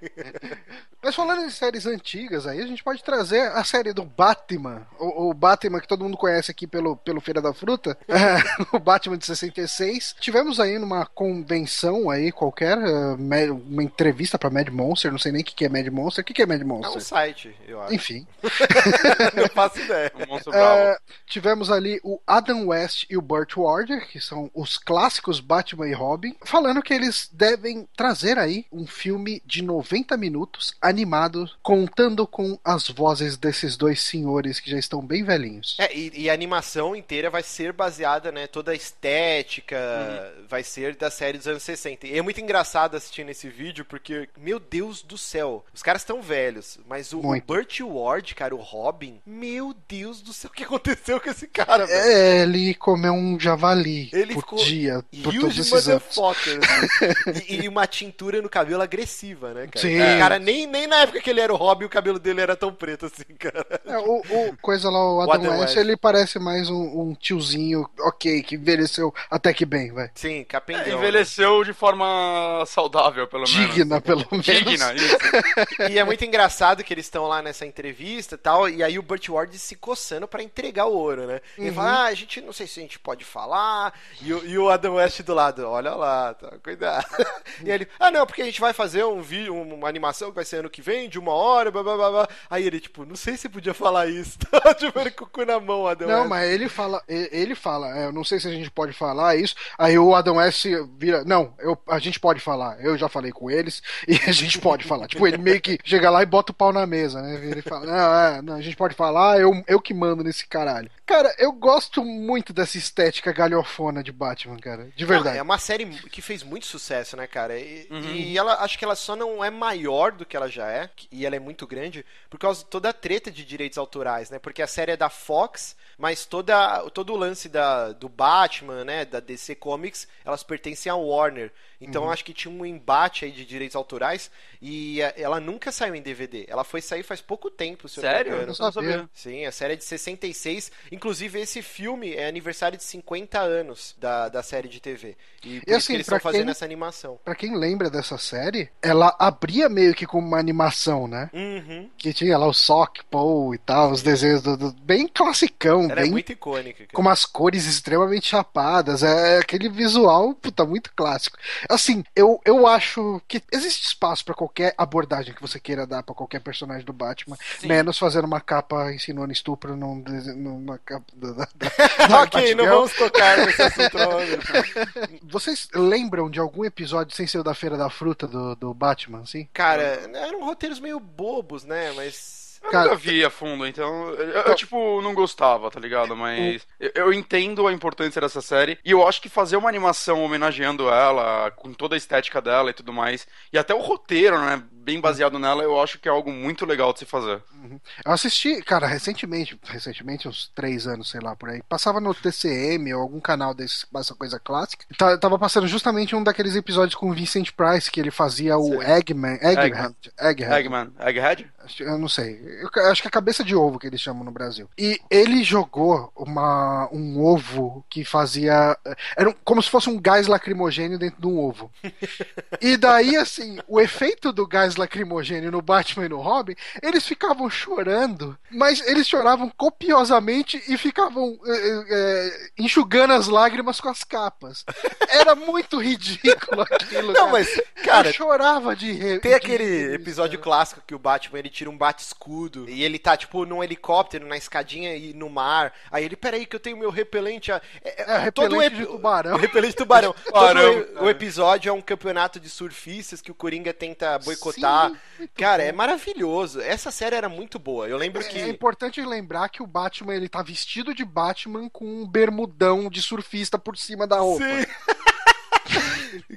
Mas falando em séries antigas aí, a gente pode trazer a série do Batman, o, o Batman que todo mundo conhece aqui pelo, pelo Feira da Fruta, o Batman de 66. Tivemos aí numa convenção aí qualquer, uh, uma entrevista pra Mad Monster, não sei nem o que, que é Mad Monster. O que, que é Mad Monster? É um site, eu acho. Enfim. não faço ideia. Um uh, tivemos ali o Adam West e o Burt Ward, que são os clássicos Batman e Robin, falando que eles devem trazer aí um filme de 90 minutos animado, contando com as vozes desses dois senhores que já estão bem velhinhos. É, e, e a animação inteira vai ser baseada, né? Toda a estética uhum. vai ser da série dos anos 60. E é muito engraçado assistindo esse vídeo, porque, meu Deus do céu, os caras estão velhos, mas o, o Burt Ward, cara, o Robin, meu Deus do céu, o que aconteceu com esse cara, velho? É, ele comeu um javali ele por ficou dia, por todos esses anos. Assim. e, e, uma tintura no cabelo agressiva, né, cara? Sim. O cara nem, nem nem na época que ele era o Robin, o cabelo dele era tão preto assim, cara. É, o, o, coisa lá, o Adam, Adam West, West, ele parece mais um, um, tiozinho, ok, que envelheceu até que bem, vai. Sim, capengão. É, envelheceu né? de forma saudável, pelo menos. Digna, pelo menos. Digna, isso. e é muito engraçado que eles estão lá nessa entrevista e tal, e aí o Burt Ward se coçando para entregar o ouro, né? Ele uhum. fala, ah, a gente, não sei se a gente pode falar, e, e o Adam West do lado, olha lá, tá, cuidado. e ele, ah, não, porque a gente vai fazer um vídeo, uma animação que vai ser ano que vem, de uma hora, blá blá blá. blá. Aí ele, tipo, não sei se podia falar isso. tipo, ele com o cu na mão, Adam Não, West. mas ele fala, ele fala, é, eu não sei se a gente pode falar isso. Aí o Adam West vira, não, eu, a gente pode falar. Eu já falei com eles e a gente pode falar. Tipo, ele meio que chega lá e bota o pau na mesa, né? Ele fala, não, é, não, a gente pode falar, eu, eu que mando nesse caralho. Cara, eu gosto muito dessa estética galhofona de Batman, cara. De Não, verdade. é uma série que fez muito sucesso, né, cara? E, Uhum. e ela acho que ela só não é maior do que ela já é, e ela é muito grande, por causa de toda a treta de direitos autorais, né? Porque a série é da Fox, mas toda, todo o lance da, do Batman, né, da DC Comics, elas pertencem à Warner. Então Uhum. acho que tinha um embate aí de direitos autorais e eh, ela nunca saiu em DVD. Ela foi sair faz pouco tempo, se eu Sério? não me Eu engano. não sabia. Sim, a série é de 66. Inclusive, esse filme é aniversário de 50 anos da, da série de TV. E por isso assim, que eles estão fazendo essa animação. Pra quem lembra dessa série, ela abria meio que como uma animação, né? Uhum. Que tinha lá o Sock, Paul e tal, os desenhos do, do- bem classicão, Ela é bem muito icônica, cara. com umas cores extremamente chapadas, é aquele visual, puta, muito clássico. Assim, eu, eu acho que existe espaço pra qualquer abordagem que você queira dar pra qualquer personagem do Batman, Sim. menos fazendo uma capa ensinando estupro num, numa capa da, da, da ok, não vamos tocar nesse assunto. Vocês lembram de algum episódio sem ser o da Feira da Fruta do, do Batman, assim? Cara, eram roteiros meio bobos, né? Mas. Eu Cara- nunca vi a fundo, então. Eu, eu, tipo, não gostava, tá ligado? Mas eu, eu entendo a importância dessa série. E eu acho que fazer uma animação homenageando ela, com toda a estética dela e tudo mais, e até o roteiro, né? Bem baseado nela, eu acho que é algo muito legal de se fazer. Eu assisti, cara, recentemente, recentemente, uns três anos, sei lá, por aí. Passava no TCM ou algum canal desse, essa coisa clássica. Tá- Tava passando justamente um daqueles episódios com o Vincent Price, que ele fazia o Sei. Eggman. Egghead. Egghead. Eggman. Egghead? Eu não sei. Eu acho que é cabeça de ovo que eles chamam no Brasil. E ele jogou uma, um ovo que fazia. Era um- como se fosse um gás lacrimogênio dentro de um ovo. E daí, assim, o efeito do gás lacrimogênio no Batman e no Robin, eles ficavam chorando, mas eles choravam copiosamente e ficavam eh, eh, enxugando as lágrimas com as capas. Era muito ridículo aquilo. Não, cara. mas, cara, eu chorava de rir. Tem aquele episódio clássico que o Batman ele tira um bate-escudo e ele tá, tipo, num helicóptero, na escadinha e no mar. Aí ele, peraí, que eu tenho meu repelente. a- É, todo o repelente epi- de tubarão. O repelente de tubarão. Todo Tubarão, o- cara. o episódio é um campeonato de surfistas que o Coringa tenta boicotar. Cara, bom. é maravilhoso. Essa série era muito boa. Eu lembro que. É importante lembrar que o Batman ele tá vestido de Batman com um bermudão de surfista por cima da roupa. Sim.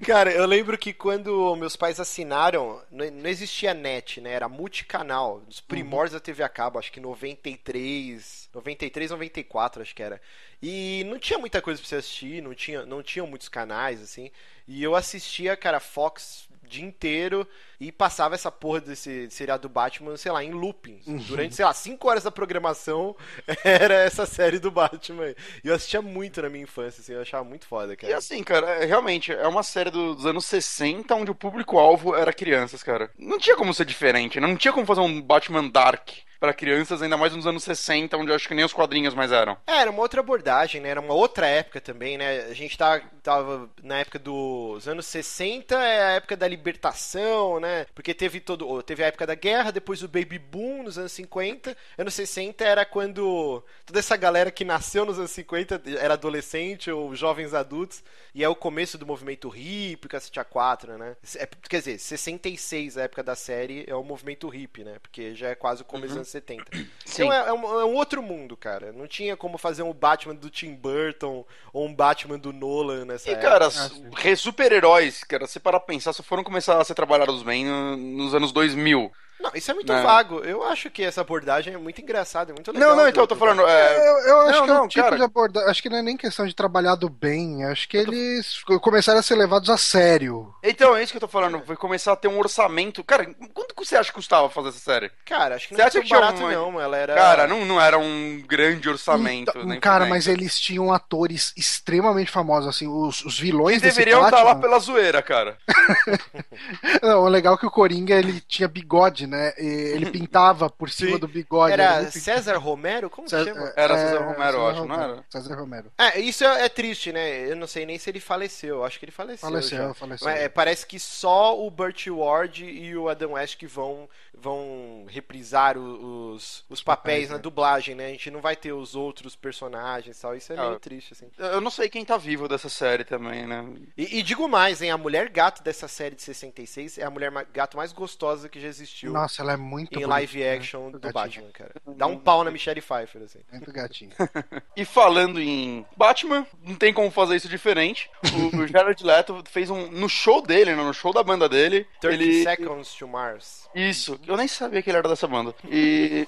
Cara, eu lembro que quando meus pais assinaram, não existia net, né? Era multicanal, os primórdios da TV a cabo, acho que 93, 93, 94, acho que era. E não tinha muita coisa pra você assistir, não tinha, não tinham muitos canais, assim. E eu assistia, cara, Fox o dia inteiro e passava essa porra desse seriado do Batman, sei lá, em looping. Durante, sei lá, 5 horas da programação era essa série do Batman. E eu assistia muito na minha infância, assim, eu achava muito foda, E cara. assim, cara, é- realmente, é uma série dos anos 60 onde o público-alvo era crianças, cara. Não tinha como ser diferente, né? Não tinha como fazer um Batman Dark pra crianças, ainda mais nos anos 60, onde eu acho que nem os quadrinhos mais eram. É, era uma outra abordagem, né? Era uma outra época também, né? A gente tá, tava na época dos anos 60, é a época da libertação, né? Porque teve todo, teve a época da guerra, depois o baby boom nos anos 50. Anos 60 era quando toda essa galera que nasceu nos anos 50 era adolescente ou jovens adultos, e é o começo do movimento hippie, cacete A4, né? É, quer dizer, 66, a época da série, é o movimento hippie, né? Porque já é quase o começo dos anos 70. Então é, é um, é um outro mundo, cara. Não tinha como fazer um Batman do Tim Burton ou um Batman do Nolan nessa E, época. cara, sim. re- super-heróis, cara, se parar pra pensar, só foram começar a ser trabalhados bem no- nos anos 2000. Não, isso é muito Não. vago. Eu acho que essa abordagem é muito engraçada, é muito legal. Não, não, então eu tô do falando. É, Eu, eu acho Não, que é não, um tipo cara. de abordagem. Acho que não é nem questão de trabalhar do bem. Acho que eles começaram a ser levados a sério. Então, é isso que eu tô falando. Foi começar a ter um orçamento. Cara, quanto que você acha que custava fazer essa série? Cara, acho que Você não acha é que barato, uma- não. Ela era. Cara, não, não era um grande orçamento. Então, nem cara, mas dentro. eles tinham atores extremamente famosos, assim, os, os vilões Eles desse deveriam estar Batman. lá pela zoeira, cara. Não, o legal é que o Coringa, ele tinha bigode, né? E ele pintava por cima Sim. do bigode. Era César Romero? Como César- chama? Era César Romero, eu acho, não Romero. era? César Romero. É, isso é, é triste, né? Eu não sei nem se ele faleceu. Acho que ele faleceu. Faleceu, já. faleceu. Mas, é, parece que só o Burt Ward e o Adam West que vão, vão reprisar os, os papéis na né? dublagem, né? A gente não vai ter os outros personagens e tal. Isso é meio Ah. triste, assim. Eu não sei quem tá vivo dessa série também, né? E, e digo mais, hein? A mulher gato dessa série de 66 é a mulher gato mais gostosa que já existiu Nossa, ela é muito em bonita, live né? action Muito do gatinha. Batman, cara. Dá um pau na Michelle Pfeiffer, assim. Muito gatinho. E falando em Batman, não tem como fazer isso diferente. O, o Jared Leto fez um. No show dele, né, no show da banda dele. 30 ele. Seconds to Mars. Isso, eu nem sabia que ele era dessa banda. E.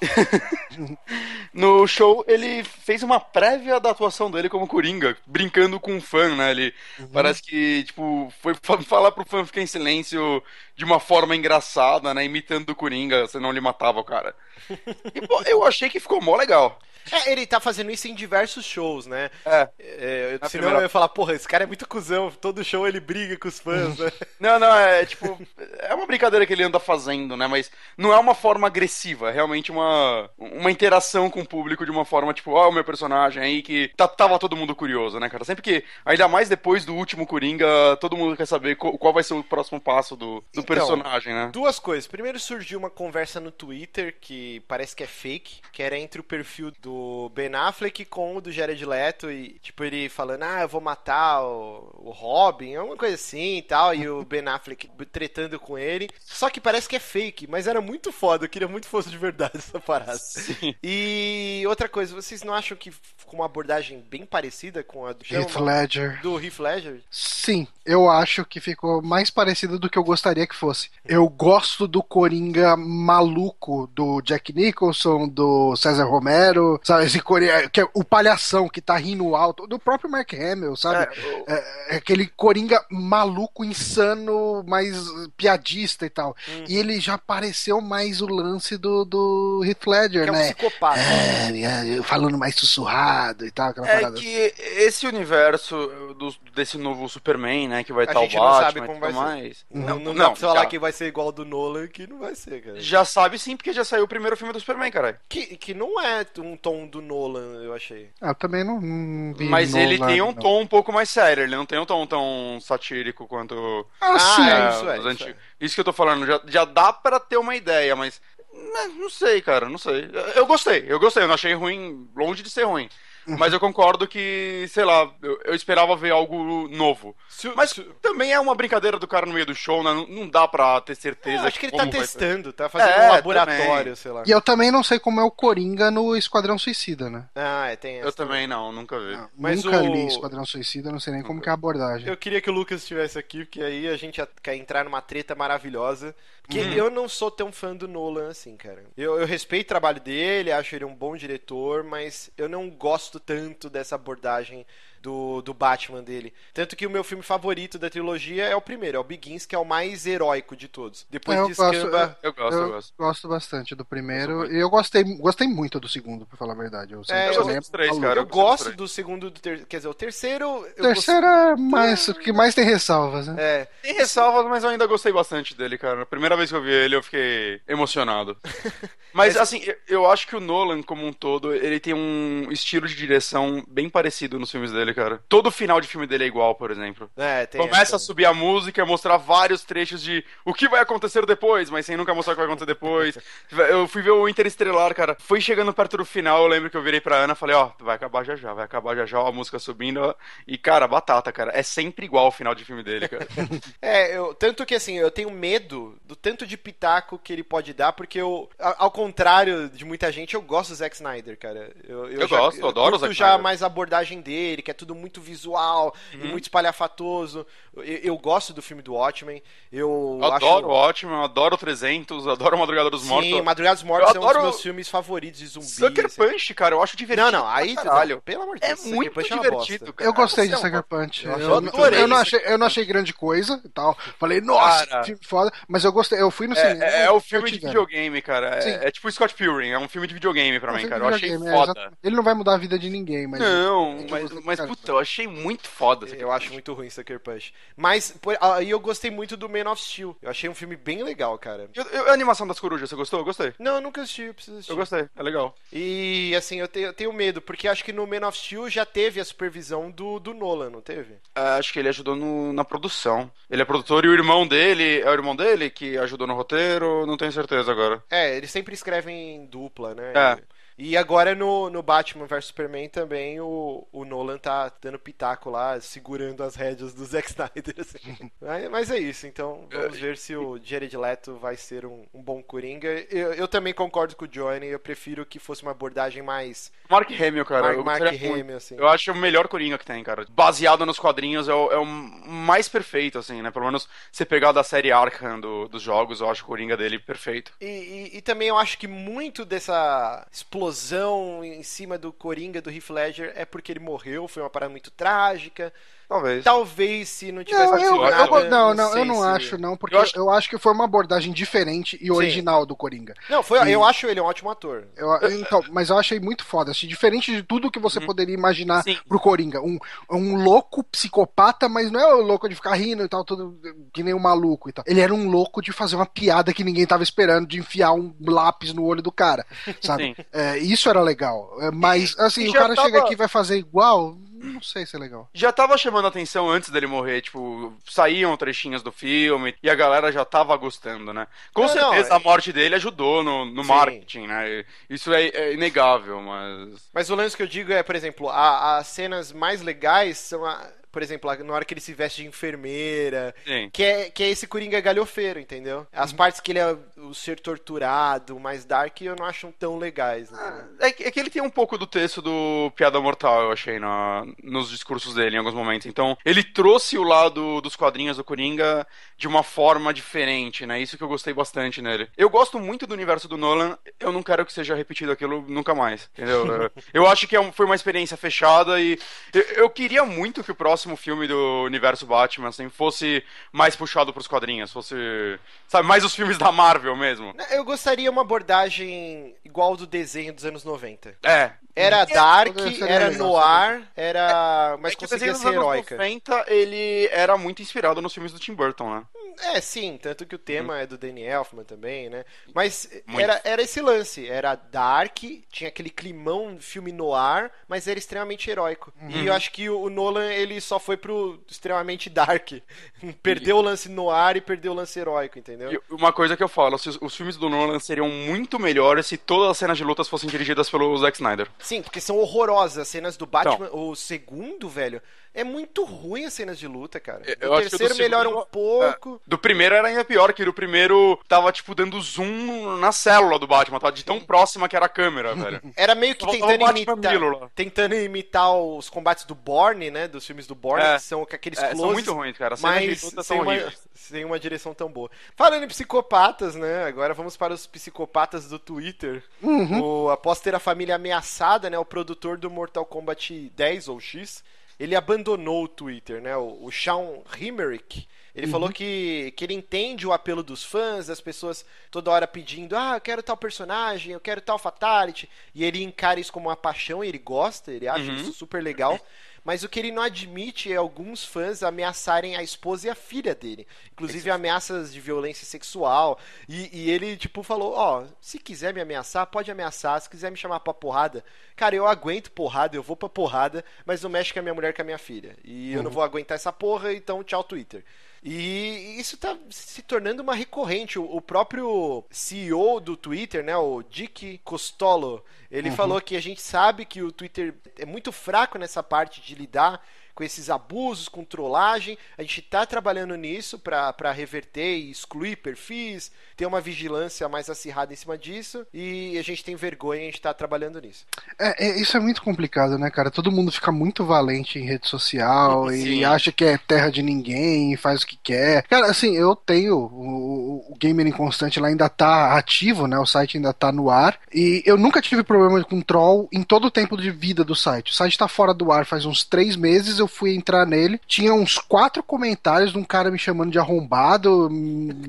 no show, ele fez uma prévia da atuação dele como Coringa, brincando com um fã, né? Ele parece que, tipo, foi fa- falar pro fã ficar em silêncio de uma forma engraçada, né? Imitando o Coringa, senão ele matava o cara. E, pô, eu achei que ficou mó legal. É, ele tá fazendo isso em diversos shows, né? É. É, senão primeira- eu ia falar, porra, esse cara é muito cuzão, todo show ele briga com os fãs, né? Não, não, é tipo. É uma brincadeira que ele anda fazendo, né? Mas não é uma forma agressiva, é realmente uma, uma interação com o público de uma forma, tipo, ó, o meu personagem aí que tá- tava todo mundo curioso, né, cara? Sempre que, ainda mais depois do último Coringa, todo mundo quer saber co- qual vai ser o próximo passo do, do Então, personagem, né? Duas coisas. Primeiro surgiu uma conversa no Twitter que parece que é fake, que era entre o perfil do Ben Affleck com o do Jared Leto e tipo ele falando: "Ah, eu vou matar o, o Robin", alguma coisa assim e tal, e o Ben Affleck tretando com ele. Só que parece que é fake, mas era muito foda, eu queria muito que fosse de verdade essa parada. Sim. E outra coisa, vocês não acham que ficou uma abordagem bem parecida com a do Heath Ledger. do Heath Ledger? Sim, eu acho que ficou mais parecido do que eu gostaria que fosse. Eu gosto do Coringa maluco do Jack Nicholson, do César Romero, sabe? Esse Coringa, que é o palhação que tá rindo alto, do próprio Mark Hamill, sabe? É, é aquele Coringa maluco, insano, mais piadista e tal. Hum. E ele já pareceu mais o lance do, do Heath Ledger, Que é um né? psicopata. É, é, falando mais sussurrado e tal, aquela É parada. que esse universo do- desse novo Superman, né, que vai estar o gente não sabe Batman como vai tudo ser. mais. Não, não, dá pra você falar que vai ser igual ao do Nolan, que não vai ser, cara. já sabe sim, porque já saiu o primeiro filme do Superman, caralho. Que, que não é um tom do Nolan, eu achei. Ah, eu também não, não vi Mas ele Nolan, tem um não. tom um pouco mais sério, ele não tem um tom tão satírico quanto Ah, sim. é, é, isso é, isso antigos. Isso que eu tô falando, já, já dá pra ter uma ideia, mas. né, Não sei, cara, não sei. Eu gostei, eu gostei, eu não achei ruim, longe de ser ruim. Mas eu concordo que, sei lá, eu, eu esperava ver algo novo. Se Mas se- também é uma brincadeira do cara no meio do show, né? Não, não dá pra ter certeza. eu acho que ele tá como testando, tá fazendo É, um laboratório, também. sei lá. E eu também não sei como é o Coringa no Esquadrão Suicida, né? Ah, é, tem essa. Eu também não, nunca vi. Não, Mas Nunca o- li Esquadrão Suicida, não sei nem como que é a abordagem. Eu queria que o Lucas estivesse aqui, porque aí a gente ia quer entrar numa treta maravilhosa. Porque Uhum. eu não sou tão fã do Nolan assim, cara. Eu, eu respeito o trabalho dele, acho ele um bom diretor, mas eu não gosto tanto dessa abordagem do, do Batman dele. Tanto que o meu filme favorito da trilogia é o primeiro, é o Begins, que é o mais heróico de todos. Depois É, eu descamba. Eu gosto, eu, Eu gosto. gosto bastante do primeiro Eu gosto e eu gostei, gostei muito do segundo, pra falar a verdade. Eu, sempre É, eu dos três, maluco. cara. Eu eu gosto do segundo, do ter... quer dizer, o terceiro. O Eu terceiro é mais, o que mais tem ressalvas, né? É, Tem ressalvas, mas eu ainda gostei bastante dele, cara. A primeira vez que eu vi ele, eu fiquei emocionado. Mas, assim, eu- eu acho que o Nolan, como um todo, ele tem um estilo de direção bem parecido nos filmes dele, cara. Todo final de filme dele é igual, por exemplo. é, tem Começa essa. a subir a música, mostrar vários trechos de o que vai acontecer depois, mas sem nunca mostrar o que vai acontecer depois. Eu fui ver o Interestelar, cara. Foi chegando perto do final, eu lembro que eu virei pra Ana e falei, ó, vai acabar já já, vai acabar já já, a música subindo. ó. E, cara, batata, cara. É sempre igual o final de filme dele, cara. É, eu, tanto que assim, eu tenho medo do tanto de pitaco que ele pode dar, porque eu, ao contrário de muita gente, eu gosto do Zack Snyder, cara. Eu, Eu gosto, eu adoro o Zack já Snyder. mais a abordagem dele, que é tudo muito visual e muito espalhafatoso. Eu, eu gosto do filme do Watchmen. Eu Eu adoro o acho... Ótimo, eu adoro o 300, eu adoro Madrugada dos Mortos. Sim, Madrugada dos Mortos Eu é um dos adoro meus filmes favoritos de zumbi. Sucker assim. Punch, cara, eu acho divertido. Não, não, aí, pra caralho. pelo amor de É Deus, Sucker muito Punch é uma divertido, cara. Eu gostei de é Sucker Punch. eu Eu, adorei eu não achei, eu não achei grande coisa e tal. Falei, nossa, Cara. que filme foda. Mas eu gostei, eu fui no cinema. É, é o filme de videogame, cara. É, é tipo Scott Pilgrim, é um filme de videogame pra É um mim, cara. Eu achei é, foda. Ele não vai mudar a vida de ninguém, mas. Não, mas, gostei mas puta, eu achei muito foda. Sucker Eu acho muito ruim Sucker Punch. Mas por- aí eu gostei muito do Man of Steel. Eu achei um filme bem legal, cara. Eu- eu- a animação das corujas, você gostou? Eu gostei. Não, eu nunca assisti, eu preciso assistir. Eu gostei, é legal. E assim, eu tenho, eu tenho medo, porque acho que no Man of Steel já teve a supervisão do, do Nolan, não teve? É, acho que ele ajudou no- na produção. Ele é produtor e o irmão dele, é o irmão dele que ajudou no roteiro, não tenho certeza agora. É, eles sempre escrevem em dupla, né? É. E agora no, no Batman vs Superman também o, o Nolan tá dando pitaco lá, segurando as rédeas do Zack Snyder. assim. mas, é isso, então vamos ver se o Jared Leto vai ser um, um bom Coringa. Eu, eu também concordo com o Johnny, eu prefiro que fosse uma abordagem mais Mark Hamill, cara. Mark, eu Mark. Hamill, assim. Eu acho o melhor Coringa que tem, cara. Baseado nos quadrinhos, é o, é o mais perfeito, assim, né? Pelo menos você pegar da série Arkham do- dos jogos, eu acho o Coringa dele perfeito. E, e- e também eu acho que muito dessa explosão em cima do Coringa do Heath Ledger é porque ele morreu, foi uma parada muito trágica. Talvez. Talvez se não tivesse Não, eu, acontecido eu- nada, não, não, eu não se- acho, não, porque Eu eu acho- acho... que foi uma abordagem diferente e original do Coringa. Não, foi, eu acho ele um ótimo ator. Eu- então, mas eu achei muito foda. Achei diferente de tudo que você poderia imaginar Sim. pro Coringa. Um, um louco psicopata, mas não é o louco de ficar rindo e tal, tudo que nem um maluco e tal. Ele era um louco de fazer uma piada que ninguém tava esperando, de enfiar um lápis no olho do cara, sabe? Sim. É, isso era legal. É, mas, assim, e o cara chega tava- aqui e vai fazer igual. Não sei se é legal. Já tava chamando a atenção antes dele morrer, tipo, saíam trechinhos do filme e a galera já tava gostando, né? Com Não, não, certeza é- a morte dele ajudou no, no marketing, né? Isso é, é inegável, mas. Mas o lance que eu digo é, por exemplo, a- as cenas mais legais são, a- por exemplo, na hora que ele se veste de enfermeira, Sim. que é, que é esse Coringa galhofeiro, entendeu? As partes que ele é o ser torturado, o mais dark, eu não acho tão legais. entendeu? É, que- é que ele tem um pouco do texto do Piada Mortal, eu achei, na, nos discursos dele em alguns momentos. Então, ele trouxe o lado dos quadrinhos do Coringa de uma forma diferente, né? Isso que eu gostei bastante nele. Eu gosto muito do universo do Nolan, eu não quero que seja repetido aquilo nunca mais, entendeu? Eu- eu acho que é um- foi uma experiência fechada e eu, eu queria muito que o próximo filme do universo Batman, assim, fosse mais puxado pros quadrinhos, fosse, sabe, mais os filmes da Marvel mesmo. Eu gostaria uma abordagem igual do desenho dos anos 90. É, Era dark, era noir, era. Mas é que o conseguia ser anos heróica. 90, ele era muito inspirado nos filmes do Tim Burton, né? É, sim, tanto que o tema é do Danny Elfman também, né? Mas Muito. era, era esse lance, era dark, tinha aquele climão filme noir, mas era extremamente heróico. E eu acho que o Nolan, ele só foi pro extremamente dark. Perdeu o lance noir e perdeu o lance heróico, entendeu? E uma coisa que eu falo, os, os filmes do Nolan seriam muito melhores se todas as cenas de lutas fossem dirigidas pelo Zack Snyder. Sim, porque são horrorosas as cenas do Batman. O segundo, velho, é muito ruim as cenas de luta, cara. Eu o acho que o do terceiro melhora segundo- um pouco. Do primeiro era ainda pior, que o primeiro tava, tipo, dando zoom na célula do Batman, tava de tão próxima que era a câmera, velho. Era meio que tentando imitar, Milo tentando imitar os combates do Bourne, né? Dos filmes do Bourne, É. que são aqueles É, closes. são muito ruins, cara. As cenas Mas de luta sem são uma, horríveis. sem uma direção tão boa. Falando em psicopatas, né? Agora vamos para os psicopatas do Twitter. O, após ter a família ameaçada, né? O produtor do Mortal Kombat 10 ou X, ele abandonou o Twitter, né? O, o Sean Himmerich. Ele falou que, que ele entende o apelo dos fãs, das pessoas toda hora pedindo, ah, eu quero tal personagem, eu quero tal fatality. E ele encara isso como uma paixão, e ele gosta, ele acha isso super legal. Mas o que ele não admite é alguns fãs ameaçarem a esposa e a filha dele. Inclusive ameaças de violência sexual. E, e ele, tipo, falou: Ó, se quiser me ameaçar, pode ameaçar. Se quiser me chamar pra porrada, cara, eu aguento porrada, eu vou pra porrada, mas não mexe com a minha mulher com a minha filha. E eu não vou aguentar essa porra, então tchau, Twitter. E isso tá se tornando uma recorrente. O, próprio CEO do Twitter, né, o Dick Costolo, ele falou que a gente sabe que o Twitter é muito fraco nessa parte de lidar com esses abusos, com trollagem. A gente tá trabalhando nisso pra pra reverter e excluir perfis, ter uma vigilância mais acirrada em cima disso. E a gente tem vergonha, a gente tá trabalhando nisso. É, é, isso é muito complicado, né, cara? Todo mundo fica muito valente em rede social Sim. e acha que é terra de ninguém e faz o que quer. Cara, assim, eu tenho o, o Gamer Inconstante lá ainda tá ativo, né? O site ainda tá no ar. E eu nunca tive problema com troll em todo o tempo de vida do site. O site tá fora do ar faz uns três meses. Eu fui entrar nele, tinha uns quatro comentários de um cara me chamando de arrombado,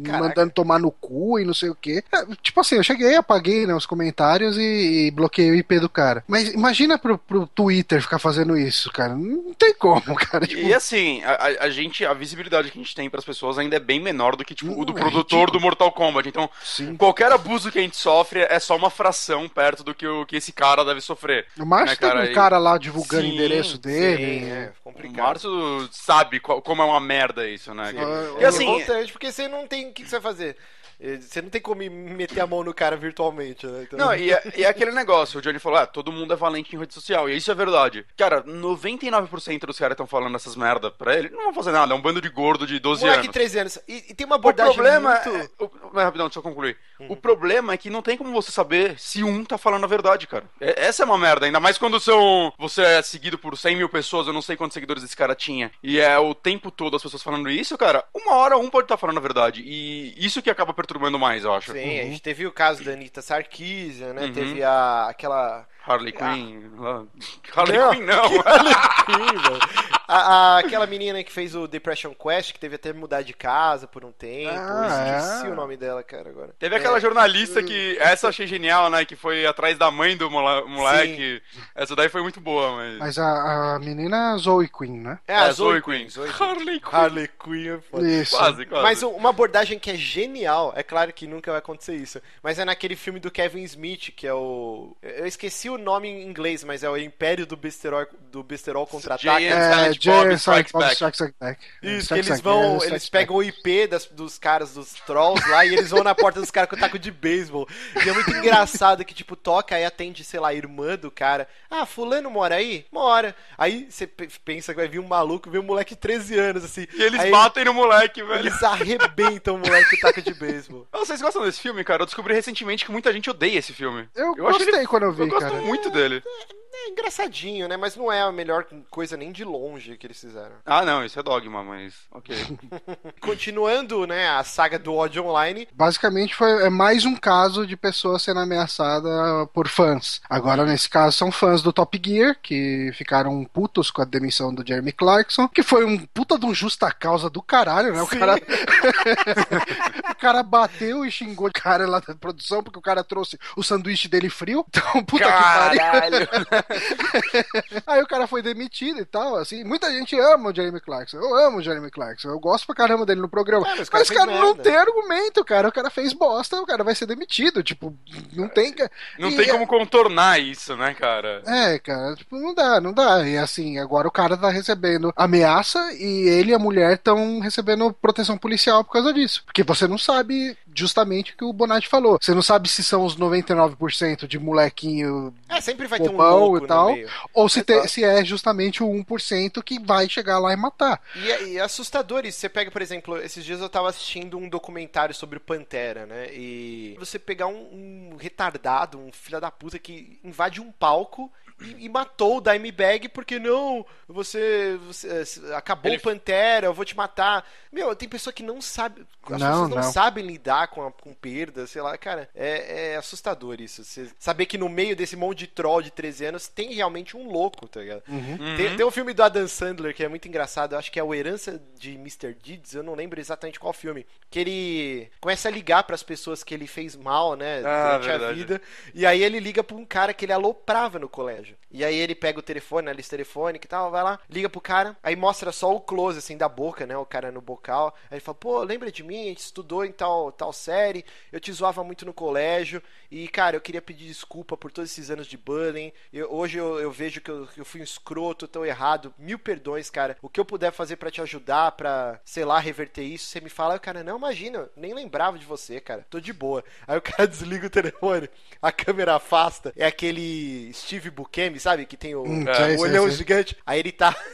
Caraca. mandando tomar no cu e não sei o quê. É, tipo assim, eu cheguei, apaguei né, os comentários e, e bloqueei o IP do cara. Mas imagina pro, pro Twitter ficar fazendo isso, cara. Não tem como, cara. Tipo, E assim, a, a- gente, a visibilidade que a gente tem pras pessoas ainda é bem menor do que, tipo, o do Hum, é produtor ridículo. do Mortal Kombat. Então, sim. qualquer abuso que a gente sofre é só uma fração perto do que, o, que esse cara deve sofrer. O Márcio né, cara? um cara lá divulgando Sim, o endereço dele. Sim, é O complicado. Márcio sabe qual- como é uma merda isso, né? Sim. Que- E É assim- revoltante, porque você não tem. O que que você vai fazer? Eh, Você não tem como meter a mão no cara virtualmente, né? Então- Não, e é, e é aquele negócio, o Johnny falou, ah, todo mundo é valente em rede social, e isso é verdade. Cara, 99% dos caras estão falando essas merda pra ele, não vão fazer nada, é um bando de gordo de 12 Moleque anos. de 13 anos. E, e tem uma O abordagem problema muito... é. O, mas, rapidão, deixa eu concluir. O problema é que não tem como você saber se um tá falando a verdade, cara. É- essa é uma merda, ainda mais quando são. Você é seguido por 100 mil pessoas, eu não sei quantos seguidores esse cara tinha. E é o tempo todo as pessoas falando isso, cara. Uma hora um pode estar falando a verdade. E isso que acaba perturbando mais, eu acho. Sim, a gente teve o caso da Anitta Sarkeesian, né? Uhum. Teve a, aquela... Harley Quinn. lá. Harley Não. Quinn não. Sim, velho. A, a- aquela menina que fez o Depression Quest, que teve até mudar de casa por um tempo. Ah, Esqueci é. o nome dela, cara, agora. Teve aquela É, jornalista que. Essa eu achei genial, né? Que foi atrás da mãe do moleque. Essa daí foi muito boa, mas. Mas a, a menina é Zoe Queen, né? É, a É, Zoe Zoe Queen. Queen. Zoe Queen. Harley Quinn. Harley Quinn é foda. Isso. Quase, quase. Mas um- uma abordagem que é genial, é claro que nunca vai acontecer isso, mas é naquele filme do Kevin Smith, que é o. Eu esqueci o nome em inglês, mas é o Império do Besterol, do Besterol Contra-Ataca. Jay É, Jay Bob and Strikes Bob Back. Strikes Back. Isso, que Strikes eles Back, vão, é, eles pegam o IP das- dos caras, dos trolls lá, e eles vão na porta dos caras com taco de beisebol. E é muito engraçado que, tipo, toca e atende, sei lá, a irmã do cara. Ah, fulano mora aí? Mora. Aí você pe- pensa que vai vir um maluco, vem um moleque de 13 anos, assim. E eles Aí batem no moleque, velho. Eles arrebentam o moleque com taco de beisebol. Vocês gostam desse filme, cara? Eu descobri recentemente que muita gente odeia esse filme. Eu, acho gostei ele- quando eu vi, Eu gosto cara. muito dele. É engraçadinho, né? Mas não é a melhor coisa nem de longe que eles fizeram. Ah, não, isso é dogma, mas. Ok. Continuando, né, a saga do Odd Online, Basicamente foi é mais um caso de pessoa sendo ameaçada por fãs. Agora, nesse caso, são fãs do Top Gear, que ficaram putos com a demissão do Jeremy Clarkson, que foi um puta de um justa causa do caralho, né? O Sim. cara, o cara bateu e xingou o cara lá da produção porque o cara trouxe o sanduíche dele frio. Então, puta que pariu. Aí o cara foi demitido e tal, assim. Muita gente ama o Jeremy Clarkson. Eu amo o Jeremy Clarkson. Eu gosto pra caramba dele no programa. É, mas mas o cara fez cara não tem argumento, cara. O cara fez bosta, o cara vai ser demitido. Tipo, não tem. que- Não E tem é- como contornar isso, né, cara? É, cara, tipo, não dá, não dá. E assim, agora o cara tá recebendo ameaça e ele e a mulher estão recebendo proteção policial por causa disso. Porque você não sabe justamente o que o Bonatti falou. Você não sabe se são os 99% de molequinho é, sempre vai ter um louco e tal. ou se, te- Exato. se é justamente o 1% que vai chegar lá e matar. E é, e é assustador isso. Você pega, por exemplo, esses dias eu tava assistindo um documentário sobre o Pantera, né? E você pegar um, um retardado, um filho da puta que invade um palco e, e matou o Dimebag porque não, você, você eh, acabou Ele- o Pantera, eu vou te matar. Meu, tem pessoa que não sabe, as Não, pessoas não, não. sabem lidar com, a, com perda, sei lá, cara, é, é assustador isso. Você saber que no meio desse monte de troll de 13 anos tem realmente um louco, tá ligado? Uhum. Tem, tem um filme do Adam Sandler que é muito engraçado, eu acho que é o Herança de Mr. Deeds, eu não lembro exatamente qual filme. Que ele começa a ligar pras pessoas que ele fez mal, né, Ah, durante a vida. E aí ele liga pra um cara que ele aloprava no colégio. pleasure. E aí ele pega o telefone, a lista telefônica e tal, vai lá, liga pro cara, aí mostra só o close, assim, da boca, né, o cara no bocal. Aí ele fala, pô, lembra de mim? A gente estudou em tal, tal série, eu te zoava muito no colégio. E, cara, eu queria pedir desculpa por todos esses anos de bullying. Eu- hoje eu, eu vejo que eu, que eu fui um escroto, tão errado. Mil perdões, cara. O que eu puder fazer pra te ajudar, pra, sei lá, reverter isso, você me fala, cara, não, imagina, nem lembrava de você, cara. Tô de boa. Aí o cara desliga o telefone, a câmera afasta. É aquele Steve Buscemi, sabe? Que tem o, Hum, o sei, sei, olhão sei. gigante. Aí ele tá.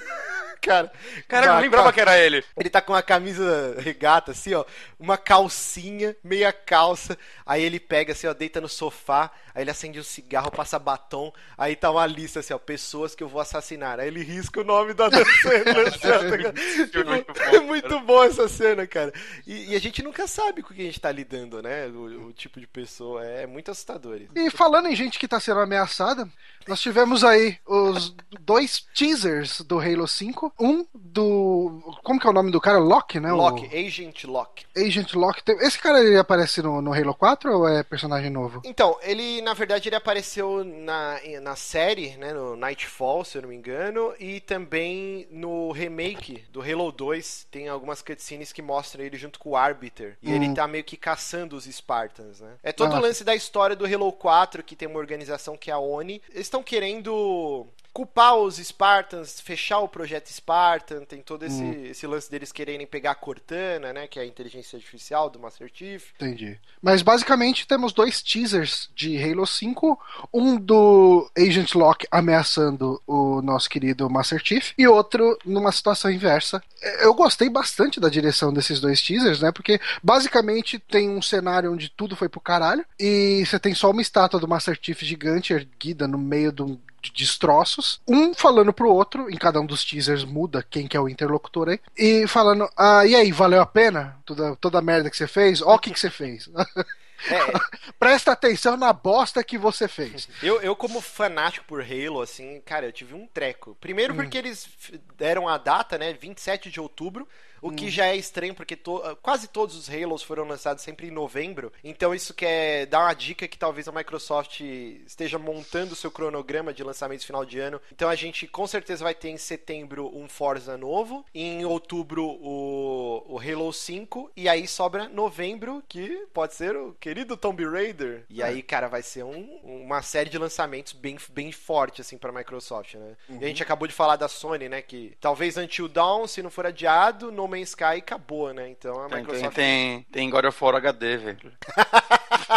cara. Cara, eu não lembrava ca- que era ele. ele tá com uma camisa regata, assim, ó. Uma calcinha, meia calça. Aí ele pega, assim, ó, deita no sofá. Aí ele acende um cigarro, passa batom. Aí tá uma lista, assim, ó. Pessoas que eu vou assassinar. Aí ele risca o nome da Sandler, assim, tá? Tipo, muito bom, É muito bom essa cena, cara. E, e a gente nunca sabe com o que a gente tá lidando, né? O, o tipo de pessoa. É muito assustador isso. E falando em gente que tá sendo ameaçada, nós tivemos aí os dois teasers do Halo 5 5, um do. Como que é o nome do cara? Locke, né? Locke, O... Agent Locke. Agent Locke. Esse cara ele aparece no, no Halo 4 ou é personagem novo? Então, ele, na verdade, ele apareceu na, na série, né, no Nightfall, se eu não me engano, e também no remake do Halo 2, tem algumas cutscenes que mostram ele junto com o Arbiter, e Hum. ele tá meio que caçando os Spartans, né? É todo Ah. o lance da história do Halo 4, que tem uma organização que é a ONI. Eles estão querendo culpar os Spartans, fechar o projeto Spartan, tem todo esse, Hum. esse lance deles quererem pegar a Cortana, né, que é a inteligência artificial do Master Chief. Entendi. Mas basicamente temos dois teasers de Halo 5, um do Agent Locke ameaçando o nosso querido Master Chief e outro numa situação inversa. Eu gostei bastante da direção desses dois teasers, né? Porque basicamente tem um cenário onde tudo foi pro caralho e você tem só uma estátua do Master Chief gigante erguida no meio de um de destroços, um falando pro outro, em cada um dos teasers muda quem que é o interlocutor aí, e falando, ah, e aí, valeu a pena? Toda, toda a merda que você fez? Ó o que que você fez. É, Presta atenção na bosta que você fez. Eu, eu, como fanático por Halo, assim, cara, eu tive um treco. Primeiro Hum. porque eles deram a data, né, 27 de outubro, o Hum. que já é estranho, porque to- quase todos os Halos foram lançados sempre em novembro. Então isso quer dar uma dica que talvez a Microsoft esteja montando o seu cronograma de lançamentos final de ano. Então a gente com certeza vai ter em setembro um Forza novo, em outubro o, o Halo 5, e aí sobra novembro, que pode ser o querido Tomb Raider. E aí, cara, vai ser um- uma série de lançamentos bem, bem forte, assim, pra Microsoft, né? E a gente acabou de falar da Sony, né? Que talvez Until Dawn, se não for adiado, No Man's Sky acabou, né? Então a Tem, tem, Microsoft. tem, tem God of War HD, velho.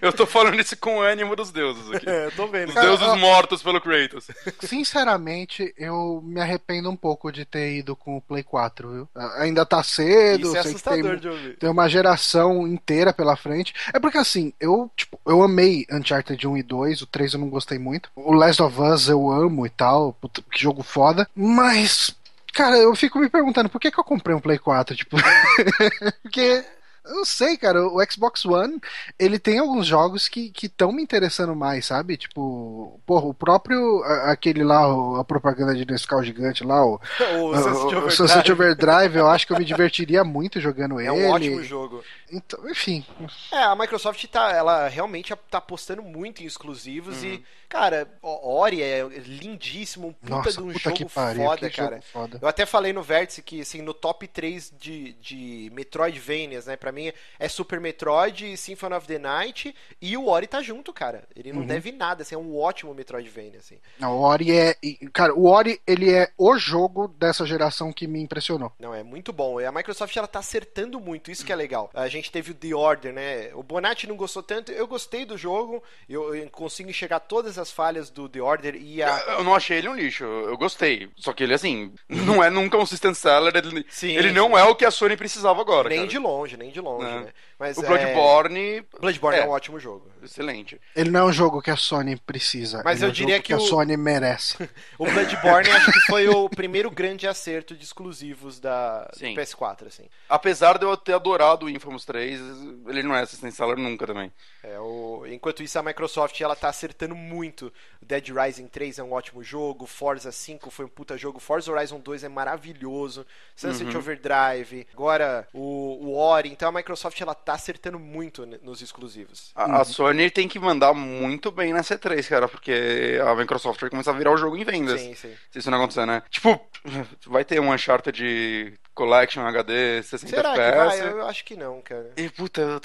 Eu tô falando isso com o ânimo dos deuses aqui. É, eu tô vendo. Os Cara, deuses ó- mortos pelo Kratos. Sinceramente, eu me arrependo um pouco de ter ido com o Play 4, viu? Ainda tá cedo, Isso é sei que tem, assustador de ouvir. tem uma geração inteira pela frente. É porque assim, eu, tipo, eu amei Uncharted 1 e 2, o 3 eu não gostei muito. O Last of Us eu amo e tal, puta, que jogo foda, mas cara, eu fico me perguntando por que que eu comprei um Play 4, tipo, porque eu não sei, cara, o Xbox One, ele tem alguns jogos que estão me interessando mais, sabe? Tipo, porra, o próprio, a- aquele lá, o- a propaganda de Nescau gigante lá, o, O o, Sunset o Overdrive Sunset Overdrive, eu acho que eu me divertiria muito jogando é ele. um ótimo jogo. Então, enfim, É, a Microsoft tá, ela realmente tá apostando muito em exclusivos Uhum. e, cara, o- Ori é lindíssimo, um puta nossa, de um puta jogo que pariu, foda, que cara. jogo foda. Eu até falei no Vértice que, assim, no top 3 de, de Metroidvanias, né? Pra mim é Super Metroid, Symphony of the Night e o Ori tá junto, cara. Ele Uhum. não deve nada, assim, é um ótimo Metroidvania, assim. Não, o Ori é. Cara, o Ori, ele é o jogo dessa geração que me impressionou. Não, é muito bom. E a Microsoft, ela tá acertando muito, isso que é legal. A gente teve o The Order, né? O Bonatti não gostou tanto, eu gostei do jogo, eu, eu consigo enxergar todas as falhas do The Order e a... Eu não achei ele um lixo, eu gostei. Só que ele, assim, não é nunca um system seller. Ele, Sim, ele não é o que a Sony precisava agora. nem cara. de longe, nem de longe, Né? né? Mas, O é, Bloodborne. Bloodborne é. é. um ótimo jogo. Excelente. Ele não é um jogo que a Sony precisa. Mas ele eu é um diria jogo que a o- Sony merece. O Bloodborne acho que foi o primeiro grande acerto de exclusivos da do Sim. PS4, assim. Apesar de eu ter adorado o Infamous 3, ele não é seller nunca também. É, o... Enquanto isso, a Microsoft ela tá acertando muito. O Dead Rising 3 é um ótimo jogo, Forza 5 foi um puta jogo, Forza Horizon 2 é maravilhoso, Sunset Uhum. Overdrive, agora o, o Ori. Então a Microsoft ela tá acertando muito nos exclusivos. A, a Sony tem que mandar muito bem na C3, cara, porque a Microsoft vai começar a virar o jogo em vendas. Sim, sim. Se isso não acontecer, né? Tipo, vai ter um Uncharted Collection HD 60 Será que FPS. vai? Eu acho que não, cara. E puta,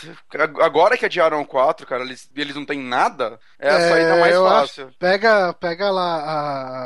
agora que adiaram o 4, cara, eles, eles não têm nada, é a saída mais eu fácil. acho- pega, pega lá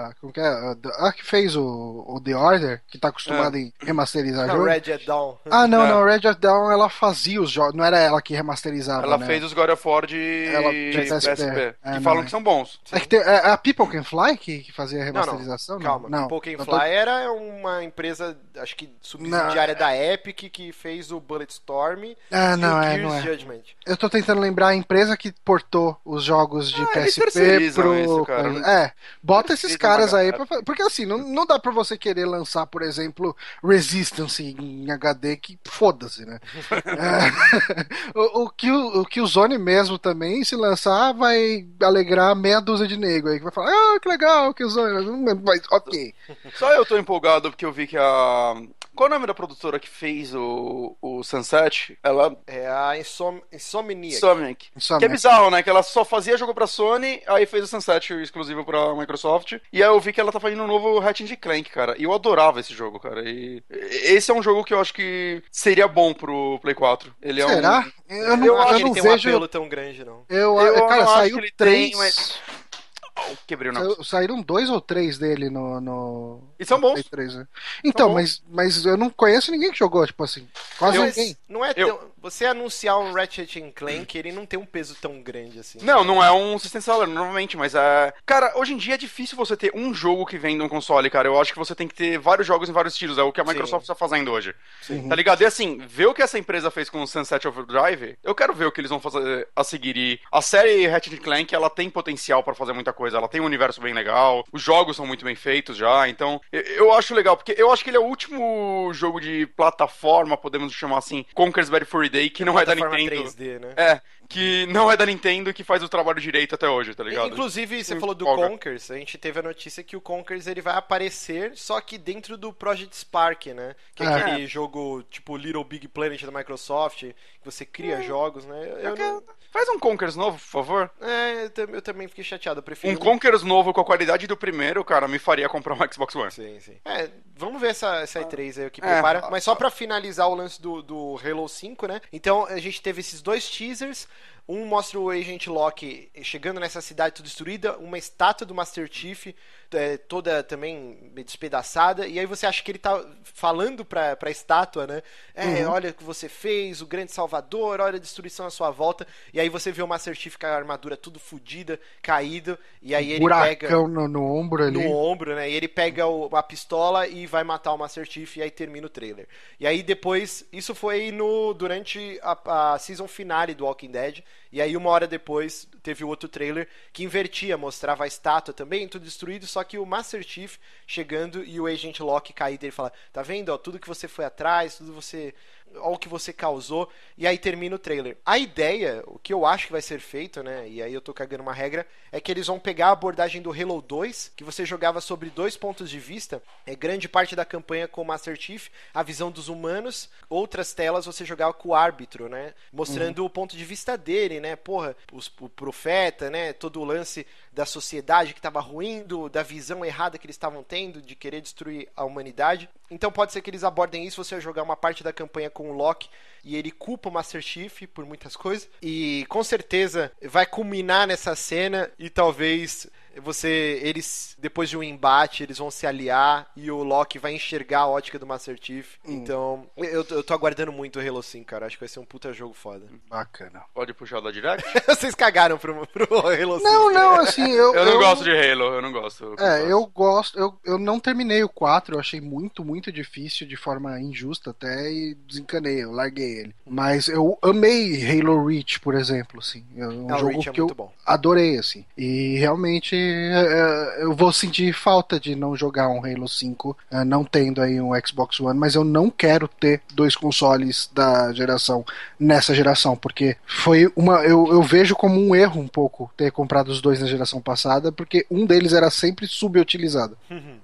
a. Como que é? A, a que fez o, o The Order, que tá acostumada em remasterizar Não, jogo. Red Dead Dawn. Ah, não, É. não. Red Dead Dawn ela fazia os jogos. Não era ela que remasterizava. Ela né? fez os God of War de, Ela- de PSP. PSP, É, que não, falam é. que são bons. É que tem, é a People Can Fly que, que fazia a Não, não. remasterização? Calma, não. Eu tô- Fly era uma empresa, acho que subsidiária da Epic que fez o Bulletstorm ah, não, e o é, Gears não é. Judgment. Eu tô tentando lembrar a empresa que portou os jogos de Ah, PSP pro. isso. É, bota esses caras aí pra Porque assim, não, não dá pra você querer lançar, por exemplo, Resistance em HD, que foda-se, né? É, o, o que o, o que o Zone mesmo também, se lançar, vai alegrar meia dúzia de nego aí, que vai falar, ah, que legal, que o Zone. Mas, ok. Só eu tô empolgado porque eu vi que a. Qual é o nome da produtora que fez o, o Sunset? Ela. É a Insom Insomniac. Insomniac. Que é bizarro, né? Que ela só fazia jogo pra Sony, aí fez o Sunset exclusivo pra Microsoft. E aí eu vi que ela tá fazendo um novo Ratchet Clank, cara. E eu adorava esse jogo, cara. E esse é um jogo que eu acho que seria bom pro Play 4. Ele é Será? um. Eu não, Eu acho eu que não ele tem um vejo. apelo tão grande, não. Eu, Eu cara, não acho saiu que ele três. tem, mas- Quebrei o. Saiu- Saíram dois ou três dele no. no... E são bons. Play 3, né? Então, bons. mas, mas eu não conheço ninguém que jogou, tipo assim. Quase Mas ninguém. não é Eu- tão... Você anunciar um Ratchet Clank, ele não tem um peso tão grande assim. Não, não é um system seller, normalmente, mas é. Cara, hoje em dia é difícil você ter um jogo que vem de um console, cara. Eu acho que você tem que ter vários jogos em vários estilos. É o que a Sim. Microsoft está fazendo hoje. Sim. Tá ligado? E assim, ver o que essa empresa fez com o Sunset Overdrive, eu quero ver o que eles vão fazer a seguir. E a série Ratchet Clank, ela tem potencial pra fazer muita coisa. Ela tem um universo bem legal, os jogos são muito bem feitos já. Então, eu, eu acho legal, porque eu acho que ele é o último jogo de plataforma, podemos chamar assim, Conker's Bad Fur Day, que não é da Nintendo. 3D, né? É, que não é da Nintendo e que faz o trabalho direito até hoje, tá ligado? Inclusive, você Sim, falou do folga. Conkers, a gente teve a notícia que o Conkers ele vai aparecer, só que dentro do Project Spark, né? Que é Ah. aquele jogo tipo Little Big Planet da Microsoft, que você cria jogos, né? Eu, eu não- Faz um Conkers novo, por favor. é, eu, tam- eu também fiquei chateado, eu prefiro... Um Conkers novo com a qualidade do primeiro, cara, me faria comprar um Xbox One. Sim, sim. É, vamos ver essa, essa E3 aí, o que É. prepara. Mas só pra finalizar o lance do, do Halo 5, né? Então, a gente teve esses dois teasers. Um mostra o Agent Locke chegando nessa cidade toda destruída, uma estátua do Master Chief é, toda também despedaçada, e aí você acha que ele tá falando pra, pra estátua, né? É, olha o que você fez, o grande salvador, olha a destruição à sua volta, e aí você vê o Master Chief com a armadura tudo fodida, caído, e aí ele pega Buracão no, no ombro ali. no ombro, né? E ele pega o- a pistola e vai matar o Master Chief e aí termina o trailer. E aí depois, isso foi no durante a, a season finale do Walking Dead. E aí uma hora depois teve o outro trailer que invertia, mostrava a estátua também, tudo destruído, só que o Master Chief chegando e o Agent Locke caído, ele fala: "Tá vendo, ó, tudo que você foi atrás, tudo você Olha o que você causou, e aí termina o trailer. A ideia, o que eu acho que vai ser feito, né? E aí eu tô cagando uma regra, é que eles vão pegar a abordagem do Halo 2, que você jogava sobre dois pontos de vista. É grande parte da campanha com o Master Chief, a visão dos humanos, outras telas você jogava com o árbitro, né? Mostrando o ponto de vista dele, né? Porra, os- o profeta, né? Todo o lance da sociedade que estava ruindo, da visão errada que eles estavam tendo de querer destruir a humanidade. Então pode ser que eles abordem isso, você jogar uma parte da campanha com o Loki e ele culpa o Master Chief por muitas coisas. E com certeza vai culminar nessa cena e talvez você eles depois de um embate eles vão se aliar e o Loki vai enxergar a ótica do Master Chief. Então, eu, eu tô aguardando muito o Halo 5, cara. Acho que vai ser um puta jogo foda. Bacana. Pode puxar da Direct? Vocês cagaram pro, pro Halo 5. Não, não, assim, eu. Eu não gosto de Halo, eu não gosto. É, eu gosto, eu, eu não terminei o 4, eu achei muito, muito difícil, de forma injusta até, e desencanei, eu larguei ele. Mas eu amei Halo Reach, por exemplo, assim. É um o jogo Reach é que muito eu bom. adorei, assim. E realmente é, eu vou sentir falta de não jogar um Halo 5, é, não tendo aí um Xbox One, mas eu não quero ter dois consoles da geração nessa geração, porque foi uma. Eu, eu vejo como um erro um pouco ter comprado os dois na geração passada, porque um deles era sempre subutilizado.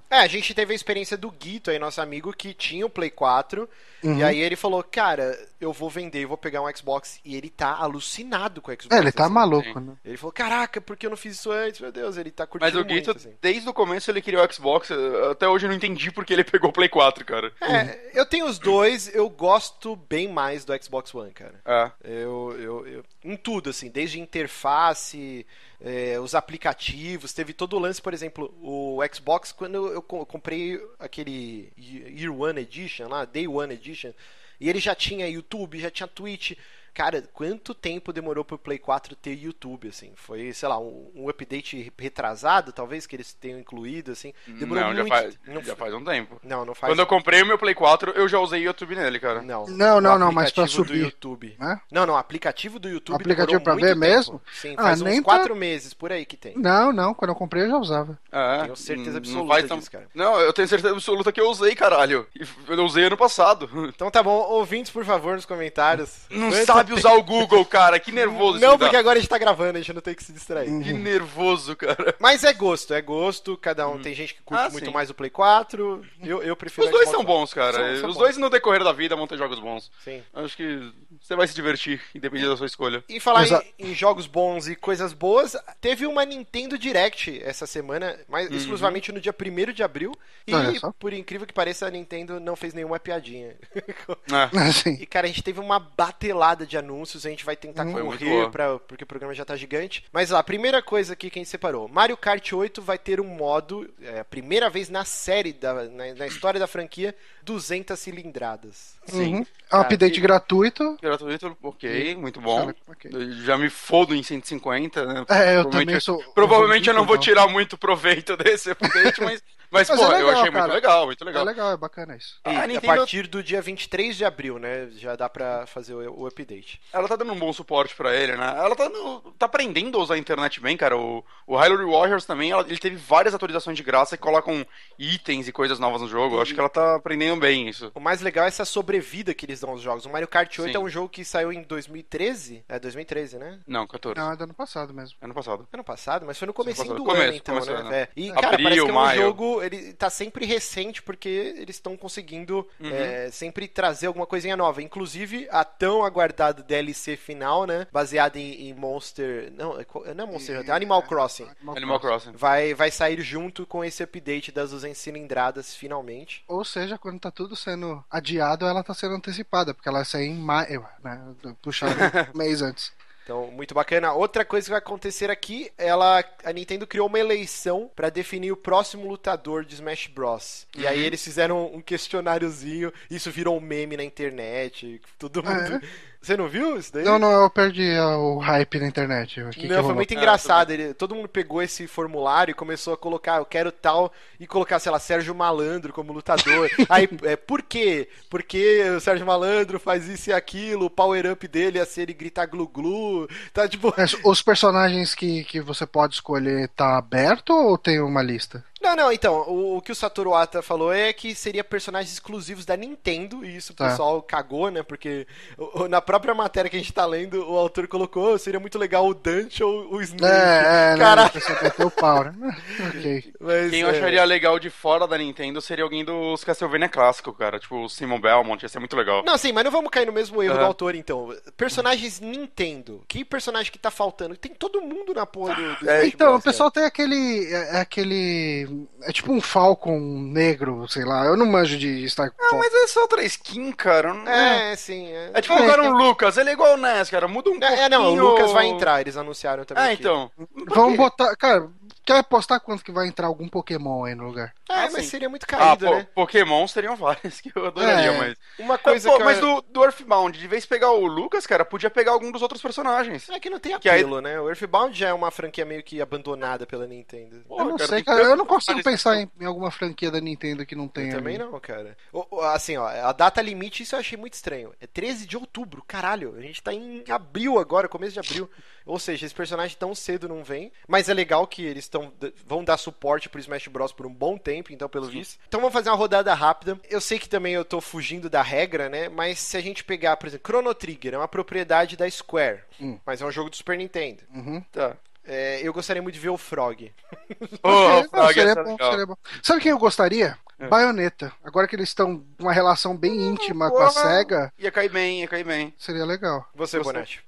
É, a gente teve a experiência do Guito aí, nosso amigo, que tinha o Play 4. Uhum. E aí ele falou, cara, eu vou vender, eu vou pegar um Xbox. E ele tá alucinado com o Xbox. É, ele tá assim. maluco, né? Ele falou, caraca, por que eu não fiz isso antes? Meu Deus, ele tá curtindo Mas o muito, Guito, assim. desde o começo, ele queria o Xbox. Até hoje eu não entendi porque ele pegou o Play 4, cara. É, eu tenho os dois, eu gosto bem mais do Xbox One, cara. É. Eu, eu, eu- em tudo, assim, desde interface, é, os aplicativos, teve todo o lance, por exemplo, o Xbox, quando eu co- comprei aquele Year One Edition lá, Day One Edition, e ele já tinha YouTube, já tinha Twitch. Cara, quanto tempo demorou pro Play 4 ter YouTube, assim? Foi, sei lá, um, um update retrasado, talvez, que eles tenham incluído, assim. Demorou não, muito. já, faz, não, já faz um tempo. não, não faz. Quando eu comprei o meu Play 4, eu já usei YouTube nele, cara. Não, Não, não, não, mas pra aplicativo do subir. YouTube. Né? Não, não, aplicativo do YouTube. Aplicativo pra muito ver tempo. mesmo? Sim, Ah, faz uns nem tá- quatro meses por aí que tem. Não, não, quando eu comprei eu já usava. É, Tenho certeza não absoluta tão- disso, cara. Não, eu tenho certeza absoluta que eu usei, caralho. Eu usei ano passado. Então tá bom, ouvintes, por favor, nos comentários. Não Quanto sabe usar o Google, cara. Que nervoso Não, porque agora a gente tá gravando, a gente não tem que se distrair. Hum. Que nervoso, cara. Mas é gosto, é gosto, cada um. Tem gente que curte Ah, muito sim. mais o Play 4, eu, eu prefiro Os dois são bons, cara. São- são Os bons. dois no decorrer da vida vão ter jogos bons. Sim. Acho que você vai se divertir, independente da sua escolha. E falar Mas em, em jogos bons e coisas boas, teve uma Nintendo Direct essa semana, mas exclusivamente no dia 1 de abril. E, por incrível que pareça, a Nintendo não fez nenhuma piadinha. É. Assim. E, cara, a gente teve uma batelada de anúncios, a gente vai tentar Foi muito correr, pra, porque o programa já tá gigante. Mas lá, a primeira coisa aqui que a gente separou. Mario Kart 8 vai ter um modo, é a primeira vez na série, da, na, na história da franquia, 200 cilindradas. Sim. Uhum. É um update gratuito. Gratuito, ok, muito bom. Ok. Eu Já me fodo em 150, né? É, eu Provavelmente- também sou. Provavelmente eu não vou tirar muito proveito desse update, mas, mas, Mas pô, é eu legal, achei cara. muito legal, muito É legal. legal, é bacana isso. E A a Nintendo- partir do dia 23 de abril, né? Já dá pra fazer o, o update. Ela tá dando um bom suporte pra ele, né? Ela tá, no- tá aprendendo a usar a internet bem, cara. O, o Hyrule Warriors também, ela- ele teve várias atualizações de graça que colocam itens e coisas novas no jogo. Eu acho que ela tá aprendendo bem isso. O mais legal é essa sobrevida que eles dão aos jogos. O Mario Kart 8 Sim. é um jogo que saiu em 2013. É 2013, né? Não, 14. Não, é do ano passado mesmo. Ano passado. Ano passado, mas foi no comecinho passado. do Começo, ano, então, começo, né? né? É. E, Abril, cara, parece que é um maio. jogo, ele tá sempre recente, porque eles estão conseguindo Uhum. é, sempre trazer alguma coisinha nova. Inclusive, a tão aguardada DLC final, né? Baseada em, em Monster... Não, é não é Monster Hunter, é Animal Crossing. Animal Crossing. Vai, vai sair junto com esse update das 200 cilindradas, finalmente. Ou seja, quando tá tudo sendo adiado, ela tá sendo antecipada, porque ela sai em maio, né? Puxado um mês antes. Então, muito bacana. Outra coisa que vai acontecer aqui, ela, a Nintendo criou uma eleição pra definir o próximo lutador de Smash Bros. E aí eles fizeram um questionáriozinho, isso virou um meme na internet, todo mundo. Você não viu isso daí? Não, não, eu perdi ah, o hype na internet. O que que não, foi rolou? muito Ah, engraçado. Ele, todo mundo pegou esse formulário e começou a colocar, eu quero tal, e colocar, sei lá, Sérgio Malandro como lutador. Aí, é, por quê? Porque o Sérgio Malandro faz isso e aquilo, o power-up dele ia ser ele gritar glu-glu. Tá tipo. Os personagens que, que você pode escolher tá aberto ou tem uma lista? Não, não, então, o, o que o Satoru Ata falou é que seria personagens exclusivos da Nintendo, e isso o Tá. pessoal cagou, né? Porque o- o- na própria matéria que a gente tá lendo, o autor colocou, "Oh, seria muito legal o Dante ou o Snake. É, é, né? Caraca. A pessoa o pau, né? ok. Mas, Quem eu é, acharia legal de fora da Nintendo seria alguém dos Castlevania clássico, cara. Tipo o Simon Belmont, ia ser muito legal. Não, sim, mas não vamos cair no mesmo erro Aham. do autor, então. Personagens Nintendo. Que personagem que tá faltando? Tem todo mundo na porra do, do É, Então, Bros, o pessoal tem aquele. É, é aquele. É tipo um Falcon negro, sei lá. Eu não manjo de Star Ah, mas é só outra skin, cara. Não- cara. É, sim. É, É tipo É, colocar então- um Lucas, ele é igual o NES, cara. Muda um pouquinho. é, não, o Lucas vai entrar, eles anunciaram também. Ah, aqui. então. Vamos botar. Cara, quer apostar quanto que vai entrar algum Pokémon aí no lugar? É, Ah, mas sim. seria muito Ah, caído, po- né? Pokémon seriam vários que eu adoraria, É. mas. Uma coisa Pô, que mas eu... do, do Earthbound, de vez de pegar o Lucas, cara, podia pegar algum dos outros personagens. É que não tem Que aí- apelo, né? O Earthbound já é uma franquia meio que abandonada pela Nintendo. Pô, eu não cara, sei, cara. Eu não consigo pensar em, em alguma franquia da Nintendo que não Eu tenha. também ali. não, cara. O- o- Assim, ó, a data limite, isso eu achei muito estranho. É 13 de outubro, caralho. A gente tá em abril agora, começo de abril. Ou seja, esse personagem tão cedo não vem. Mas é legal que eles tão, vão dar suporte pro Smash Bros. por um bom tempo, então, pelo visto. Então vamos fazer uma rodada rápida. Eu sei que também eu tô fugindo da regra, né? Mas se a gente pegar, por exemplo, Chrono Trigger é uma propriedade da Square. Hum. Mas é um jogo do Super Nintendo. Uhum. Tá. É, eu gostaria muito de ver o Frog. Ô, É, Frog, seria, é bom, seria bom. Sabe quem eu gostaria? É. Bayonetta. Agora que eles estão numa relação bem íntima com a porra. SEGA, Ia cair bem, ia cair bem. seria legal. Você, Você- Bonatti.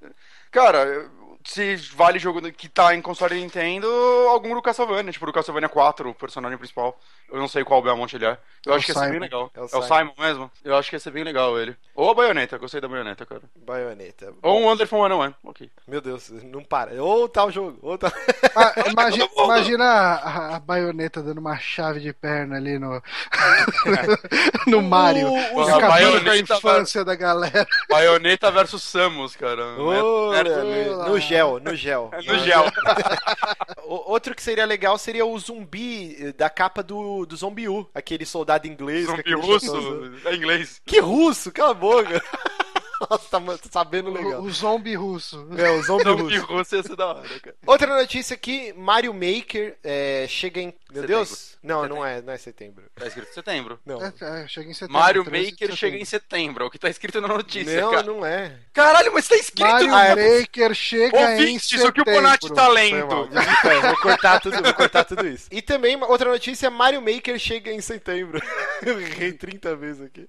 Cara, eu- se vale jogo que tá em console Nintendo, algum do Castlevania, tipo do Castlevania 4, o personagem principal. Eu não sei qual Belmont ele é. Eu É acho o que ia ser bem legal. É É o o, Simon. Simon. mesmo? Eu acho que ia ser bem legal ele. Ou a baioneta, gostei da baioneta, cara. Baioneta. Ou um Wonderful 101, ok. Meu Deus, não para. Ou tal jogo, ou tal. Ah, imagi- imagina a, a baioneta dando uma chave de perna ali no. no Mario. O- o- Acabando a infância da galera. Baioneta versus Samus, cara. Olha, É- no, no gel, no gel. no gel. Outro que seria legal seria o zumbi eh, da capa do, do Zombie U, aquele soldado inglês. com Zumbi russo, é inglês. Que russo, cala a boca. Nossa, tá, tá sabendo legal. O, o zombie russo. É, o zombie Zumbi russo. russo ia ser da hora, cara. Outra notícia aqui, Mario Maker é, chega em... Meu Setembro. Deus? Não, Setembro. não é, não é setembro. Tá escrito setembro. Não. É, é, chega em setembro. Mario 13 de Maker chega em setembro, é o que tá escrito na notícia, Não, cara. não é. Caralho, mas tá escrito Mario Ah, é. Maker chega em Ouvintes, setembro. o que o Bonatti tá lendo. vou cortar tudo, vou cortar tudo isso. E também, outra notícia, Mario Maker chega em setembro. Eu errei 30 vezes aqui.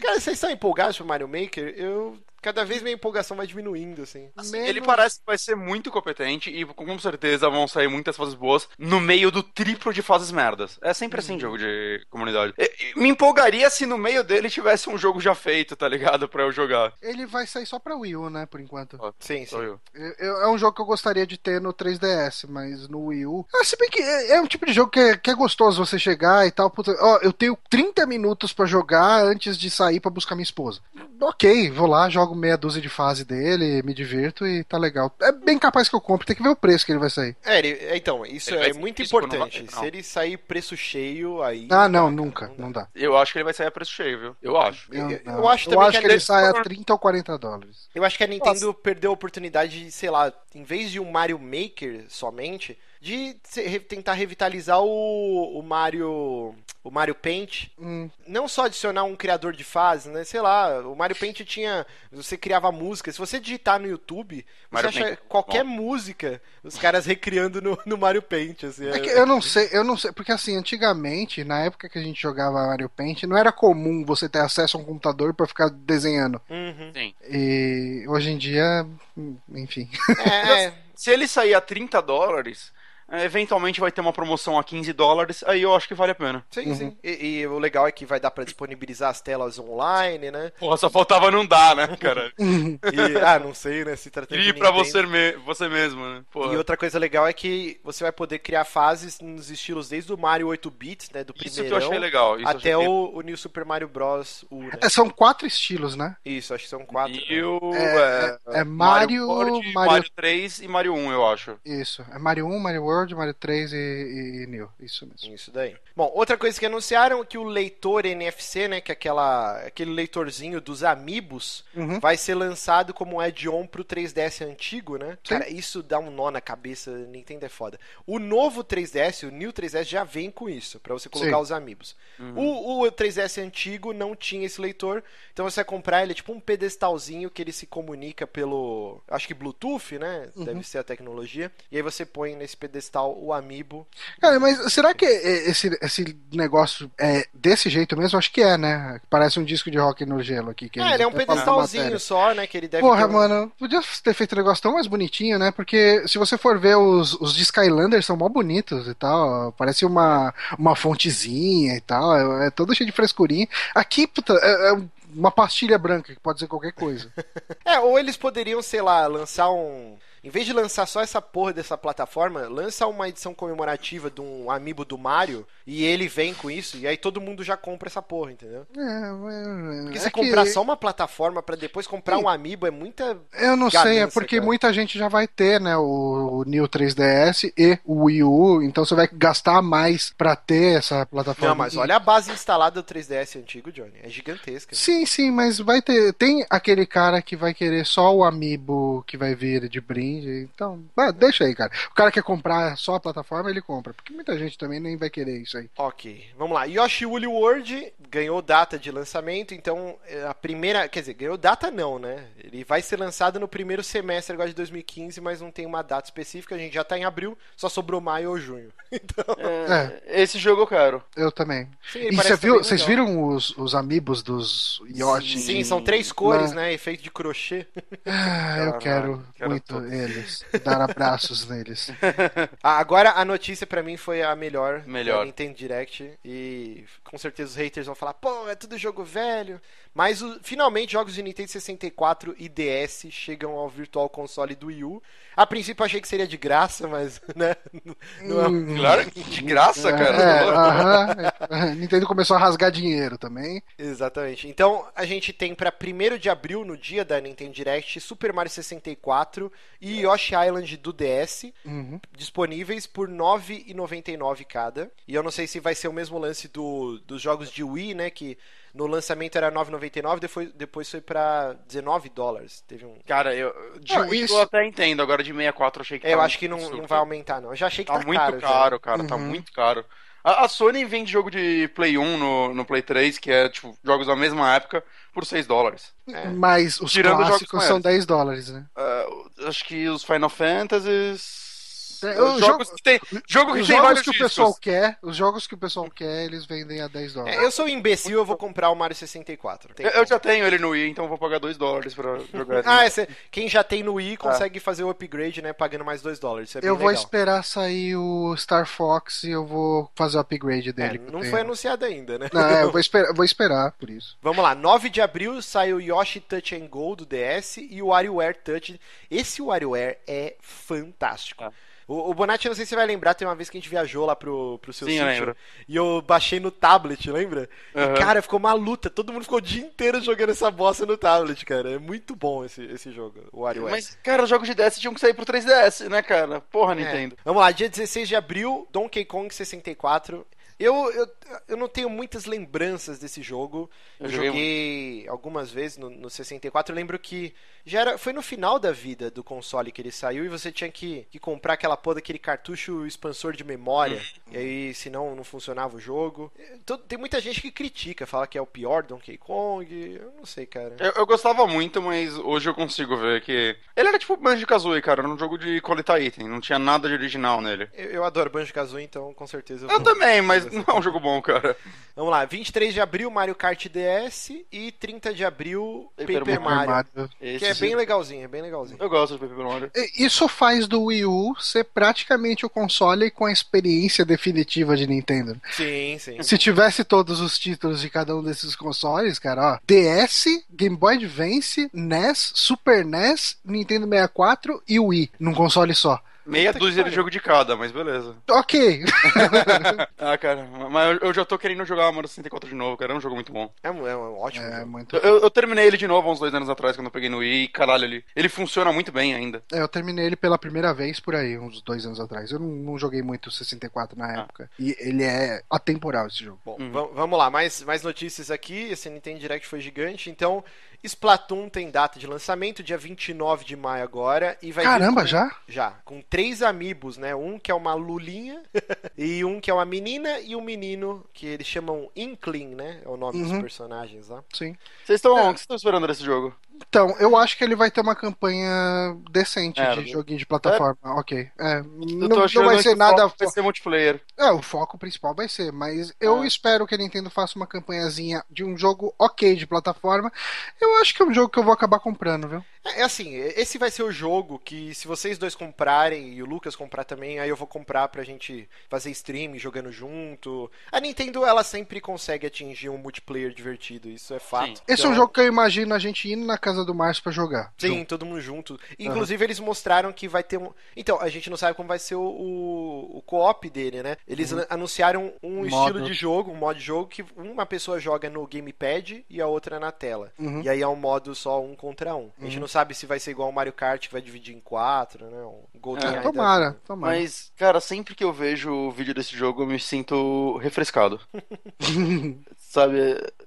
Cara, vocês estão empolgados pro Mario Maker? Eu... Cada vez minha empolgação vai diminuindo, assim. Assim, Menos- Ele parece que vai ser muito competente e com certeza vão sair muitas fases boas no meio do triplo de fases merdas. É sempre assim jogo de comunidade. E- e me empolgaria se no meio dele tivesse um jogo já feito, tá ligado? Pra eu jogar. Ele vai sair só pra Wii U, né, por enquanto. Sim, sim. eu. Eu- eu- é um jogo que eu gostaria de ter no 3DS, mas no Wii U. Ah, se bem que é, é um tipo de jogo que é, que é gostoso você chegar e tal. Puta, ó, eu tenho 30 minutos pra jogar antes de sair pra buscar minha esposa. Ok, vou lá, jogo meia dúzia de fase dele, me divirto e tá legal. É bem capaz que eu compre, tem que ver o preço que ele vai sair. É, ele- é, então, isso Ele é muito não importante. não. Se ele sair preço cheio, aí. Ah, não, cara, nunca, dá. não dá. Eu acho que ele vai sair a preço cheio, viu? Eu acho. Eu- Eu, eu não. acho também que que a ele sai a 30 ou 40 dólares. Eu acho que a Nintendo perdeu a oportunidade de, sei lá, em vez de um Mario Maker somente, de tentar revitalizar o, o Mario. O Mario Paint. Hum, Não só adicionar um criador de fase, né? Sei lá, o Mario Paint tinha. Você criava música. Se você digitar no YouTube, você Mario acha Paint, qualquer música, os caras recriando no, no Mario Paint. Assim, É que eu não sei, eu não sei, porque assim, antigamente, na época que a gente jogava Mario Paint, não era comum você ter acesso a um computador pra ficar desenhando. Uhum. Sim. E hoje em dia, enfim. É, é. Se ele sair a 30 dólares, é, eventualmente vai ter uma promoção a 15 dólares, aí eu acho que vale a pena. Sim, Uhum. sim. E, e o legal é que vai dar pra disponibilizar as telas online, né? Porra, só faltava não dar, né, cara? E, ah, não sei, né? Se tratando de Ir pra você, me- você mesmo, né? Porra. E outra coisa legal é que você vai poder criar fases nos estilos desde o Mario 8 bits, né? Do Isso que primeiro eu achei legal. Isso até achei o, o New Super Mario Bros. U, né? É, são quatro estilos, né? Isso, acho que são quatro. E o. É- é- é Mario, World, Mario- Mario 3 e Mario 1, eu acho. Isso. É Mario 1, Mario World, Mario 3 e, e, e New. Isso mesmo. Isso daí. Bom, outra coisa que anunciaram é que o leitor NFC, né, que é aquela, aquele leitorzinho dos Amiibos, Uhum. vai ser lançado como add-on pro 3DS antigo, né? Sim. Cara, isso dá um nó na cabeça, Nintendo é foda. O novo 3DS, o New 3DS já vem com isso, pra você colocar Sim. os Amiibos. O, o 3DS antigo não tinha esse leitor, então você vai comprar ele é tipo um pedestalzinho que ele se comunica pelo, acho que Bluetooth, né? Uhum. Deve ser a tecnologia. E aí você põe nesse pedestal o Amiibo. Cara, mas será que é- esse, esse negócio é desse jeito mesmo? Acho que é, né? Parece um disco de rock no gelo aqui. Que eles ele é um pedestalzinho só, né? Que ele deve Porra, ter mano, podia ter feito um negócio tão mais bonitinho, né? Porque se você for ver os, os de Skylanders são mó bonitos e tal. Parece uma, uma fontezinha e tal. É, é todo cheio de frescurinha. Aqui, puta, é, é uma pastilha branca que pode ser qualquer coisa. É, ou eles poderiam, sei lá, lançar um. Em vez de lançar só essa porra dessa plataforma, lança uma edição comemorativa de um amiibo do Mario e ele vem com isso, e aí todo mundo já compra essa porra, entendeu? É, é, Porque é você que comprar só uma plataforma pra depois comprar um amiibo é muita. Eu não sei, é porque cara. muita gente já vai ter, né, o, o New 3DS e o Wii U, então você vai gastar mais pra ter essa plataforma. Não, mas olha a base instalada do 3DS antigo, Johnny. É gigantesca. Sim, sim, mas vai ter. Tem aquele cara que vai querer só o amiibo que vai vir de brinde. Então, ah, deixa aí, cara. O cara quer comprar só a plataforma, ele compra. Porque muita gente também nem vai querer isso aí. Ok, vamos lá. Yoshi Woolly World ganhou data de lançamento, então é, a primeira. Quer dizer, ganhou data não, né? Ele vai ser lançado no primeiro semestre agora de 2015, mas não tem uma data específica. A gente já tá em abril, só sobrou maio ou junho. Então, É, Esse jogo eu quero. Eu também. sim, E você viu, vocês viram os, os amiibos dos Yoshi? Sim, são três cores, Lá. né? Efeito de crochê. Ah, eu Caralho, quero, quero muito todos. neles, dar abraços neles. Ah, Agora a notícia pra mim foi a melhor, Melhor. Nintendo Direct e com certeza os haters vão falar, pô, é tudo jogo velho. Mas o- finalmente jogos de Nintendo 64 e DS chegam ao Virtual Console do Wii U. A princípio eu achei que seria de graça, mas né, não é um- Claro, de graça, É, cara. é, aham. Nintendo começou a rasgar dinheiro também. Exatamente. Então a gente tem pra 1 de abril, no dia da Nintendo Direct, Super Mario 64 e Yoshi Island do DS. Uhum. disponíveis por R$ 9,99 cada. E eu não sei se vai ser o mesmo lance do, dos jogos de Wii, né? Que no lançamento era R$ 9,99, depois, depois foi pra 19 dólares. Teve um. Cara, eu, de Ah, Wii isso- eu até entendo, agora de 64 eu achei que É, eu tá acho que não, absurdo. não vai aumentar, não. Eu já achei que Tá, tá, muito caro. caro, cara, tá Uhum. muito caro. A, a Sony vende jogo de Play 1 no, no Play 3, que é, tipo, jogos da mesma época, por 6 dólares. É. Mas os Tirando os clássicos jogos são maiores. 10 dólares, né? Ah, acho que os Final Fantasies... É, os jogos jogo- que tem, jogo que Os tem jogos vários que o discos. pessoal quer, os jogos que o pessoal quer, eles vendem a 10 dólares. É, eu sou um imbecil, eu vou comprar o Mario 64. Não tem Eu, eu já tenho ele no Wii, então eu vou pagar 2 dólares pra jogar. Ah, esse- quem já tem no Wii consegue fazer o upgrade, né? Pagando mais 2 dólares. Isso é bem eu vou legal. esperar sair o Star Fox e eu vou fazer o upgrade É, dele. não foi anunciado ainda, né? Não, é, eu vou esperar, vou esperar por isso. Vamos lá, 9 de abril saiu Yoshi Touch and Go do DS e o WarioWare Touch. Esse WarioWare é fantástico. Ah. O, o Bonatti, eu não sei se você vai lembrar, tem uma vez que a gente viajou lá pro, pro seu Sim, eu sítio. lembro. E eu baixei no tablet, lembra? Aham. E, cara, ficou uma luta. Todo mundo ficou o dia inteiro jogando essa bosta no tablet, cara. É muito bom esse, esse jogo, o WarioWare. Mas, cara, os jogos de DS tinham que sair pro 3DS, né, cara? Porra, É. Nintendo. Vamos lá, dia 16 de abril, Donkey Kong 64. Eu, eu, eu não tenho muitas lembranças desse jogo. Eu, Eu joguei joguei algumas vezes no, no 64. Eu lembro que já era, foi no final da vida do console que ele saiu e você tinha que, que comprar aquela porra daquele cartucho expansor de memória. E aí, senão, não funcionava o jogo. Então, tem muita gente que critica, fala que é o pior Donkey Kong. Eu não sei, cara. Eu, eu gostava muito, mas hoje eu consigo ver que. Ele era tipo Banjo-Kazooie, cara, era um jogo de coletar item, não tinha nada de original nele. Eu, eu adoro Banjo-Kazooie, então com certeza eu Eu vou- também, mas não é um jogo bom, cara. Vamos lá, 23 de abril, Mario Kart DS e 30 de abril, Paper Paper, Mario. Mario. Esse Que é sim. bem legalzinho, é bem legalzinho. Eu gosto de Paper Mario. E- Isso faz do Wii U ser praticamente o console com a experiência definitiva de Nintendo. Sim, sim. Se tivesse todos os títulos de cada um desses consoles, cara, ó, DS, Game Boy Advance, NES, Super NES, Nintendo 64 e Wii num console só. Meia que dúzia de jogo de cada, mas beleza. Ok. Ah, cara, mas eu, já tô querendo jogar Mario 64 de novo, cara, é um jogo muito bom. É um, é um ótimo É, muito. Eu, eu terminei ele de novo há uns dois anos atrás, quando eu peguei no Wii, e caralho, ele, ele funciona muito bem ainda. É, eu terminei ele pela primeira vez por aí, uns dois anos atrás. Eu não, não joguei muito o 64 Ah. na época. E ele é atemporal esse jogo. Bom, Uhum. va- vamos lá, mais, mais notícias aqui. Esse Nintendo Direct foi gigante. Então, Splatoon tem data de lançamento, dia 29 de maio agora. E vai Caramba, com- já? Já, com três amigos, né? Um que é uma lulinha, e um que é uma menina, e um menino que eles chamam Inkling, né? É o nome dos Uhum. personagens lá. Sim. Vocês estão. É. O que vocês estão esperando desse jogo? Então, eu acho que ele vai ter uma campanha decente É, de joguinho de plataforma. Ok. É, não, não vai ser o nada. foco Vai ser multiplayer. É, o foco principal vai ser, mas eu É. espero que a Nintendo faça uma campanhazinha de um jogo ok de plataforma. Eu acho que é um jogo que eu vou acabar comprando, viu? É, é assim, esse vai ser o jogo que se vocês dois comprarem e o Lucas comprar também, aí eu vou comprar pra gente fazer stream jogando junto. A Nintendo, ela sempre consegue atingir um multiplayer divertido, isso é fato. Sim. Esse é um Então- jogo que eu imagino a gente indo na casa do Márcio pra jogar. Sim, junto. todo mundo junto. Inclusive, eles mostraram que vai ter um. Então, a gente não sabe como vai ser o, o, o co-op dele, né? Eles an- anunciaram um Modo. estilo de jogo, um modo de jogo que uma pessoa joga no gamepad e a outra na tela. Uhum. E aí é um modo só um contra um. A gente não sabe se vai ser igual o Mario Kart, que vai dividir em quatro, né? Um Golden É, Tomara, da- tomara. Mas, cara, sempre que eu vejo o vídeo desse jogo, eu me sinto refrescado. Sabe?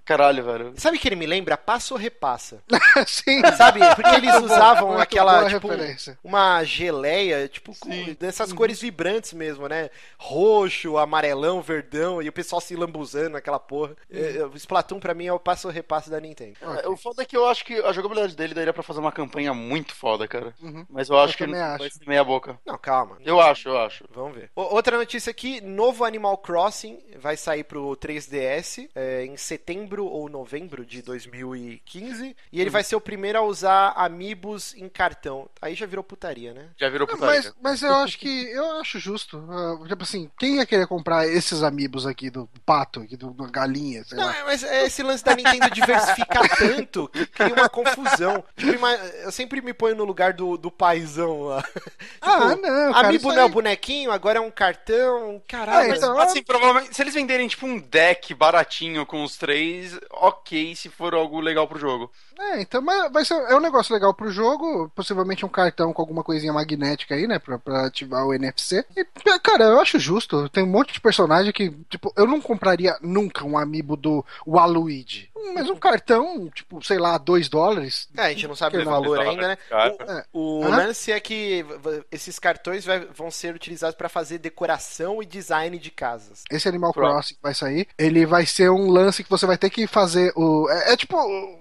Caralho, velho. Sabe que ele me lembra? Passa ou repassa. Sim. Sabe? Porque eles usavam Muito aquela, tipo, referência. uma geleia, tipo, com- dessas cores vibrantes mesmo, né? Roxo, amarelão, verdão, e o pessoal se lambuzando naquela porra. É, é, O Splatoon, pra mim, é o passo repasso da Nintendo. É, O foda é que eu acho que a jogabilidade dele daria pra fazer uma campanha muito foda, cara. Uhum. Mas eu acho Eu que vai acho. ser meia boca. Não, calma. Eu acho, eu acho. Vamos ver. O- Outra notícia aqui, novo Animal Crossing vai sair pro 3DS. É, é, em setembro ou novembro de 2015. E ele vai ser o primeiro a usar amiibos em cartão. Aí já virou putaria, né? Já virou É, putaria. Mas, mas eu acho que eu acho justo. Ah, tipo assim, quem ia querer comprar esses amigos aqui do pato, aqui do, do galinha, sei Não, lá. é, mas é esse lance da Nintendo diversificar tanto que cria uma confusão. Tipo, eu sempre me ponho no lugar do, do paizão lá. Ah, Tipo, não, cara, Amiibo não é o aí- bonequinho, agora é um cartão. Caralho, É, mas- então, Assim, provavelmente, se eles venderem tipo um deck baratinho com os três, ok, se for algo legal pro jogo. É, então, mas vai ser, é um negócio legal pro jogo, possivelmente um cartão com alguma coisinha magnética aí, né, pra, pra ativar o NFC. E, cara, eu acho justo. Tem um monte de personagem que, tipo, eu não compraria nunca um amiibo do Waluigi. Mas um cartão, tipo, sei lá, 2 dólares. É, a gente não sabe o valor dólar, ainda, né? cara. O, o lance é que esses cartões vai- vão ser utilizados para fazer decoração e design de casas. Esse Animal Pronto. Crossing que vai sair, ele vai ser um lance que você vai ter que fazer o. É, é tipo o-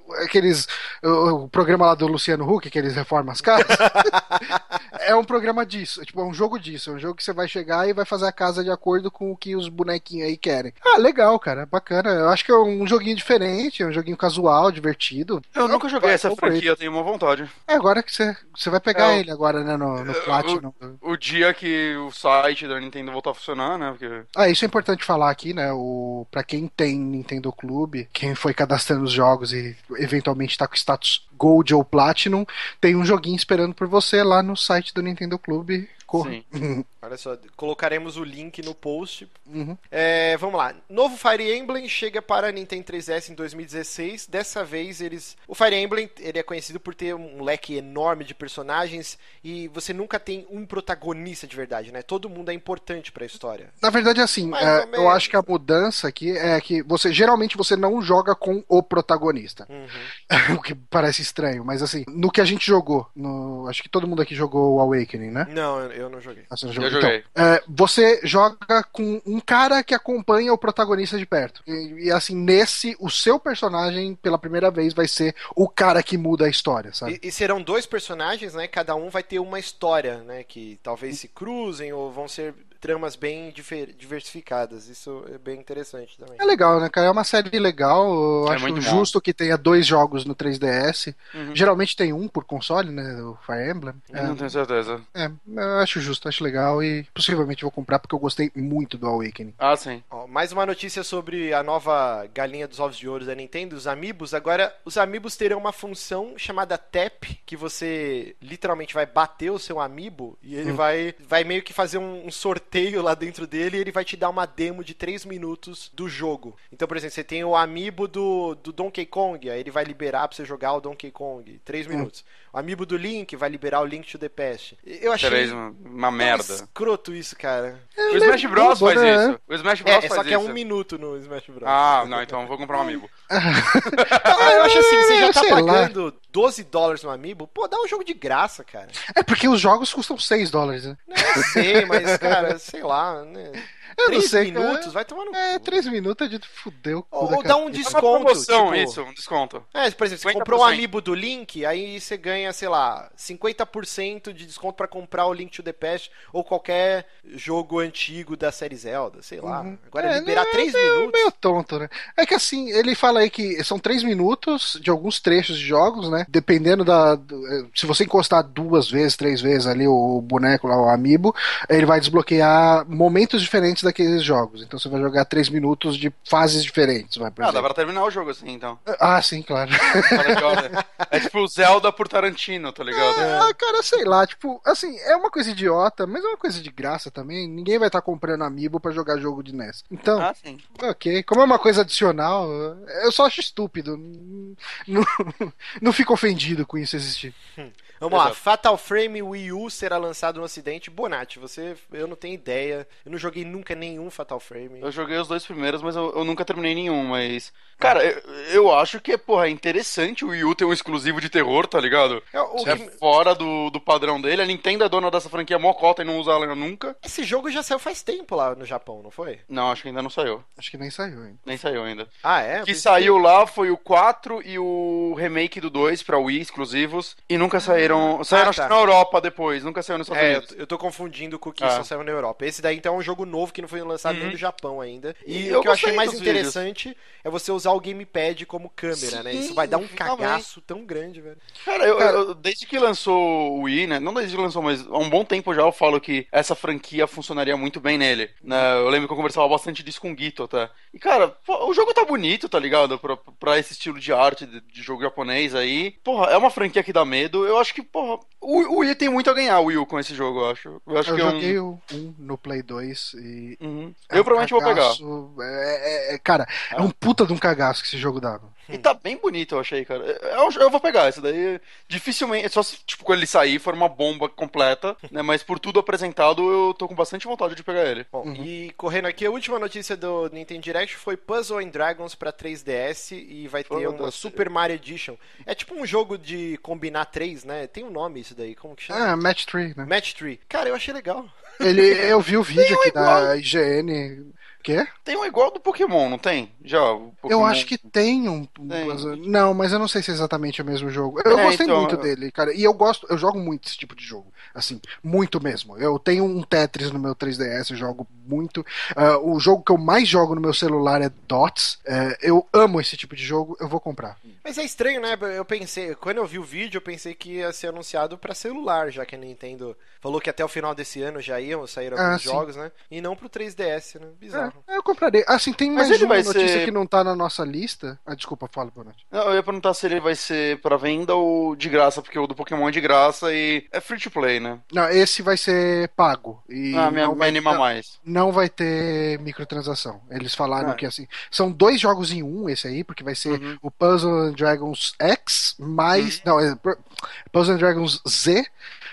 aqueles. O, o programa lá do Luciano Huck, que eles reformam as casas. é um programa disso, é tipo, é um jogo disso. É um jogo que você vai chegar e vai fazer a casa de acordo com o que os bonequinhos aí querem. Ah, legal, cara, bacana. Eu acho que é um joguinho diferente, é um joguinho casual, divertido. Eu nunca joguei essa franquia, eu tenho uma vontade. É agora que você, você vai pegar É, ele agora, né, no, no eu- Platinum. O dia que o site da Nintendo voltar a funcionar, né? Porque Ah, isso é importante falar aqui, né? O para quem tem Nintendo Clube, quem foi cadastrando os jogos e eventualmente tá com status Gold ou Platinum, tem um joguinho esperando por você lá no site do Nintendo Clube. Corra. Sim. Olha só, colocaremos o link no post. Uhum. É, vamos lá. Novo Fire Emblem chega para Nintendo 3DS em 2016. Dessa vez eles, o Fire Emblem ele é conhecido por ter um leque enorme de personagens e você nunca tem um protagonista de verdade, né? Todo mundo é importante para a história. Na verdade, assim, Mais é, eu acho que a mudança aqui é que você geralmente você não joga com o protagonista. Uhum. o que parece estranho, mas assim, no que a gente jogou, no, acho que todo mundo aqui jogou o Awakening, né? Não, eu, não joguei. Ah, você não Eu jogou? Joguei. Então, é, você joga com um cara que acompanha o protagonista de perto. E, e, assim, nesse, o seu personagem, pela primeira vez, vai ser o cara que muda a história, sabe? E, e serão dois personagens, né? Cada um vai ter uma história, né? Que talvez se cruzem ou vão ser tramas bem diversificadas. Isso é bem interessante também. É legal, né, cara? É uma série legal. Eu É acho muito bom. justo que tenha dois jogos no 3DS. Uhum. Geralmente tem um por console, né? O Fire Emblem. eu não tenho certeza. É, é, eu acho justo, acho legal e possivelmente vou comprar porque eu gostei muito do Awakening. Ah, sim. Ó, mais uma notícia sobre a nova galinha dos ovos de ouro da Nintendo, os Amiibos. Agora, os Amiibos terão uma função chamada Tap, que você literalmente vai bater o seu Amiibo e ele vai, vai meio que fazer um, um sorteio lá dentro dele e ele vai te dar uma demo de 3 minutos do jogo. Então, por exemplo, você tem o Amiibo do, do Donkey Kong, aí ele vai liberar pra você jogar o Donkey Kong, 3 minutos. O Amiibo do Link vai liberar o Link to the Past. Eu achei Três, uma, merda. escroto isso, cara. O Smash Bros faz né? isso. O Smash Bros É, é faz só que é isso. um minuto no Smash Bros. Ah, não, então eu vou comprar um amigo. Ah, eu acho assim, você já tá Sei lá. pagando 12 dólares no Amiibo, pô, dá um jogo de graça, cara. É porque os jogos custam 6 dólares, né? Não eu sei, mas, cara, sei lá, né? Eu não Três sei, cara. minutos, vai tomar no É. 3 minutos é de fuder o cu Ou, dá um. É uma desconto. promoção, tipo, isso, um desconto. É, por exemplo, você 50%. comprou o Amiibo do Link, aí você ganha, sei lá, 50% de desconto pra comprar o Link to the Past ou qualquer jogo antigo da série Zelda, sei lá. Agora É, liberar né, 3 é minutos. meio tonto, né? É que assim, ele fala aí que são 3 minutos de alguns trechos de jogos, né? Dependendo da. eh, se você encostar duas vezes, três vezes ali o boneco lá, o amiibo, ele vai desbloquear momentos diferentes daqueles jogos. Então você vai jogar 3 minutos de fases diferentes, vai, por Ah, dá pra terminar o jogo assim, então. Ah, sim, claro. De ordem. É tipo o Zelda por Tarantino, tá ligado? Ah, cara, sei lá, tipo, assim, é uma coisa idiota, mas é uma coisa de graça também. Ninguém vai estar comprando amiibo pra jogar jogo de NES. Então, Ah, sim. Ok, como é uma coisa adicional, eu só acho estúpido. Não, não fico ofendido com isso existir. Vamos lá, Exato. Fatal Frame Wii U será lançado no ocidente. Bonatti, você, eu não tenho ideia. Eu não joguei nunca nenhum Fatal Frame. Eu joguei os dois primeiros, mas eu, eu nunca terminei nenhum, mas. Cara, eu, eu acho que, porra, é interessante o Wii U ter um exclusivo de terror, tá ligado? É, o É que- fora do, do padrão dele. A Nintendo é dona dessa franquia mocota e não usa ela nunca. Esse jogo já saiu faz tempo lá no Japão, não foi? Não, acho que ainda não saiu. Acho que nem saiu ainda. Nem saiu ainda. Ah, é? O que saiu lá foi o 4 e o remake do 2 pra Wii exclusivos. E nunca Ah. Saíram saíram. Ah, tá. na Europa depois, nunca saiu nos Estados É, eu, Unidos. eu tô confundindo com o que Ah. só saiu na Europa. Esse daí então é um jogo novo que não foi lançado nem Uhum. no Japão ainda. E, E o que eu achei mais dos vídeos. interessante é você usar o gamepad como câmera, né? Sim, Isso vai dar um cagaço tão grande, velho. Cara, eu, Cara- eu- desde que lançou o Wii, né? Não desde que lançou, mas há um bom tempo já eu falo que essa franquia funcionaria muito bem nele. né? Eu lembro que eu conversava bastante disso com o Guito até. E, cara, o jogo tá bonito, tá ligado? Pra, pra esse estilo de arte de, de jogo japonês aí. Porra, é uma franquia que dá medo. Eu acho que, porra, o, o Wii tem muito a ganhar, o Wii com esse jogo, eu acho. Eu acho Eu que é um- joguei o um no Play 2 e. Uhum. é Eu um provavelmente vou pegar. cagaço, É, é- é- cara, é Ah. um puta de um cagaço que esse jogo dava. E tá bem bonito, eu achei, cara. Eu, eu vou pegar esse daí. Dificilmente, só se tipo, quando ele sair for uma bomba completa, né? Mas por tudo apresentado, eu tô com bastante vontade de pegar ele. Bom, Uhum. e correndo aqui, a última notícia do Nintendo Direct foi Puzzle and Dragons pra 3DS e vai ter uma Foda-se. Super Mario Edition. É tipo um jogo de combinar três, né? Tem um nome isso daí, como que chama? Ah, Match 3, né? Match 3. Cara, eu achei legal. Ele, eu vi o vídeo aqui da IGN. Quê? Tem um igual do Pokémon, não tem? Já. o Eu Pokémon- acho que tem um. Tem. Não, mas eu não sei se é exatamente o mesmo jogo. Eu É, gostei então, muito eu- dele, cara. E eu gosto, eu jogo muito esse tipo de jogo. Assim, muito mesmo. Eu tenho um Tetris no meu 3DS, eu jogo muito. Ah, o jogo que eu mais jogo no meu celular é Dots. É, eu amo esse tipo de jogo, eu vou comprar. Mas é estranho, né? Eu pensei, quando eu vi o vídeo, eu pensei que ia ser anunciado pra celular, já que a Nintendo falou que até o final desse ano já iam sair Ah, alguns sim. jogos, né? E não pro 3DS, né? Bizarro. É, eu comprarei. Assim, tem Mas mais uma notícia ser- que não tá na nossa lista. Ah, desculpa, fala, Bonatti. Eu ia perguntar se ele vai ser pra venda ou de graça, porque o do Pokémon é de graça e é free to play, né? Não, esse vai ser pago. E ah, me, não me vai, anima não, mais. não vai ter microtransação. Eles falaram Ah. que assim, são dois jogos em um esse aí, porque vai ser Uhum. o Puzzle and Dragons X mais, não, é Puzzle and Dragons Z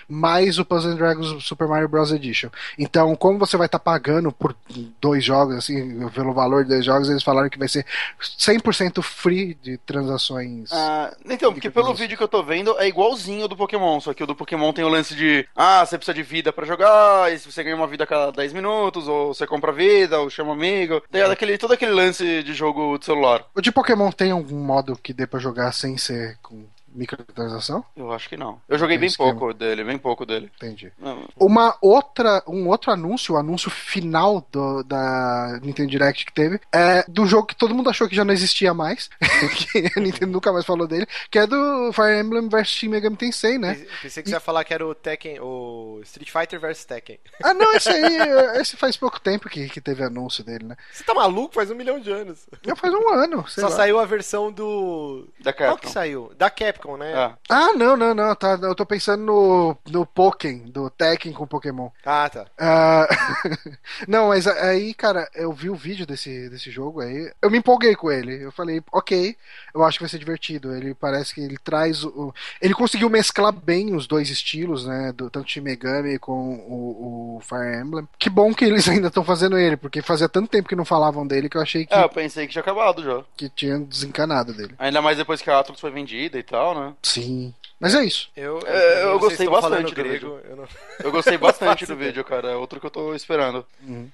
mais o Puzzle Dragons Super Mario Bros Edition. Então, como você vai estar pagando por dois jogos assim, pelo valor de dois jogos, eles falaram que vai ser 100% free de transações. Ah, então, porque pelo vídeo que eu tô vendo é igualzinho do Pokémon, só que o do Pokémon tem o lance de ah, você precisa de vida pra jogar, e se você ganha uma vida a cada 10 minutos, ou você compra vida, ou chama amigo. Tem aquele, todo aquele lance de jogo de celular. O de Pokémon tem algum modo que dê pra jogar sem ser com microtransação? Eu acho que não. Eu joguei Tem bem esquema. pouco dele, bem pouco dele. Entendi. Não, Uma outra, um outro anúncio, o anúncio final do, da Nintendo Direct que teve, é do jogo que todo mundo achou que já não existia mais, que a Nintendo nunca mais falou dele, que é do Fire Emblem vs Shin Megami Tensei, né? Pensei- Pensei que você ia falar que era o Tekken, o Street Fighter vs Tekken. Ah, não, esse aí, esse faz pouco tempo que, que teve anúncio dele, né? Você tá maluco? Faz um milhão de anos. Já faz um ano, sei Só lá. saiu a versão do. da Qual que Capcom. saiu? Da Capcom, né? Ah, Ah, não, não, não, tá, eu tô pensando no, no Pokémon, do Tekken com Pokémon. Ah, tá. Ah, não, mas aí, cara, eu vi o vídeo desse, desse jogo aí, eu me empolguei com ele. Eu falei, ok, eu acho que vai ser divertido. Ele parece que ele traz o. Ele conseguiu mesclar bem os dois estilos, né? Do, tanto Shin Megami com o, o Fire Emblem. Que bom que eles ainda estão fazendo ele, porque fazia tanto tempo que não falavam dele que eu achei que, é, eu pensei que tinha acabado já. que tinha desencanado dele. Ainda mais depois que a Atlus foi vendida e tal, né? Sim. Mas é isso. Eu, É, eu vocês gostei estão falando bastante do grego, eu não- Eu gostei bastante do vídeo, cara. É outro que eu tô esperando.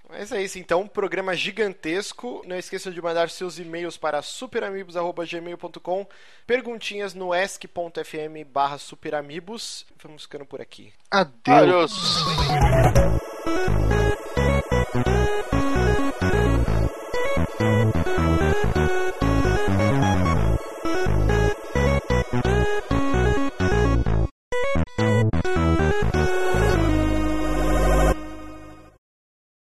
Mas é isso, então, programa gigantesco. Não esqueçam de mandar seus e-mails para superamigos.gmail.com, perguntinhas no ask.fm barra superamigos. Vamos ficando por aqui. Adeus. Adeus.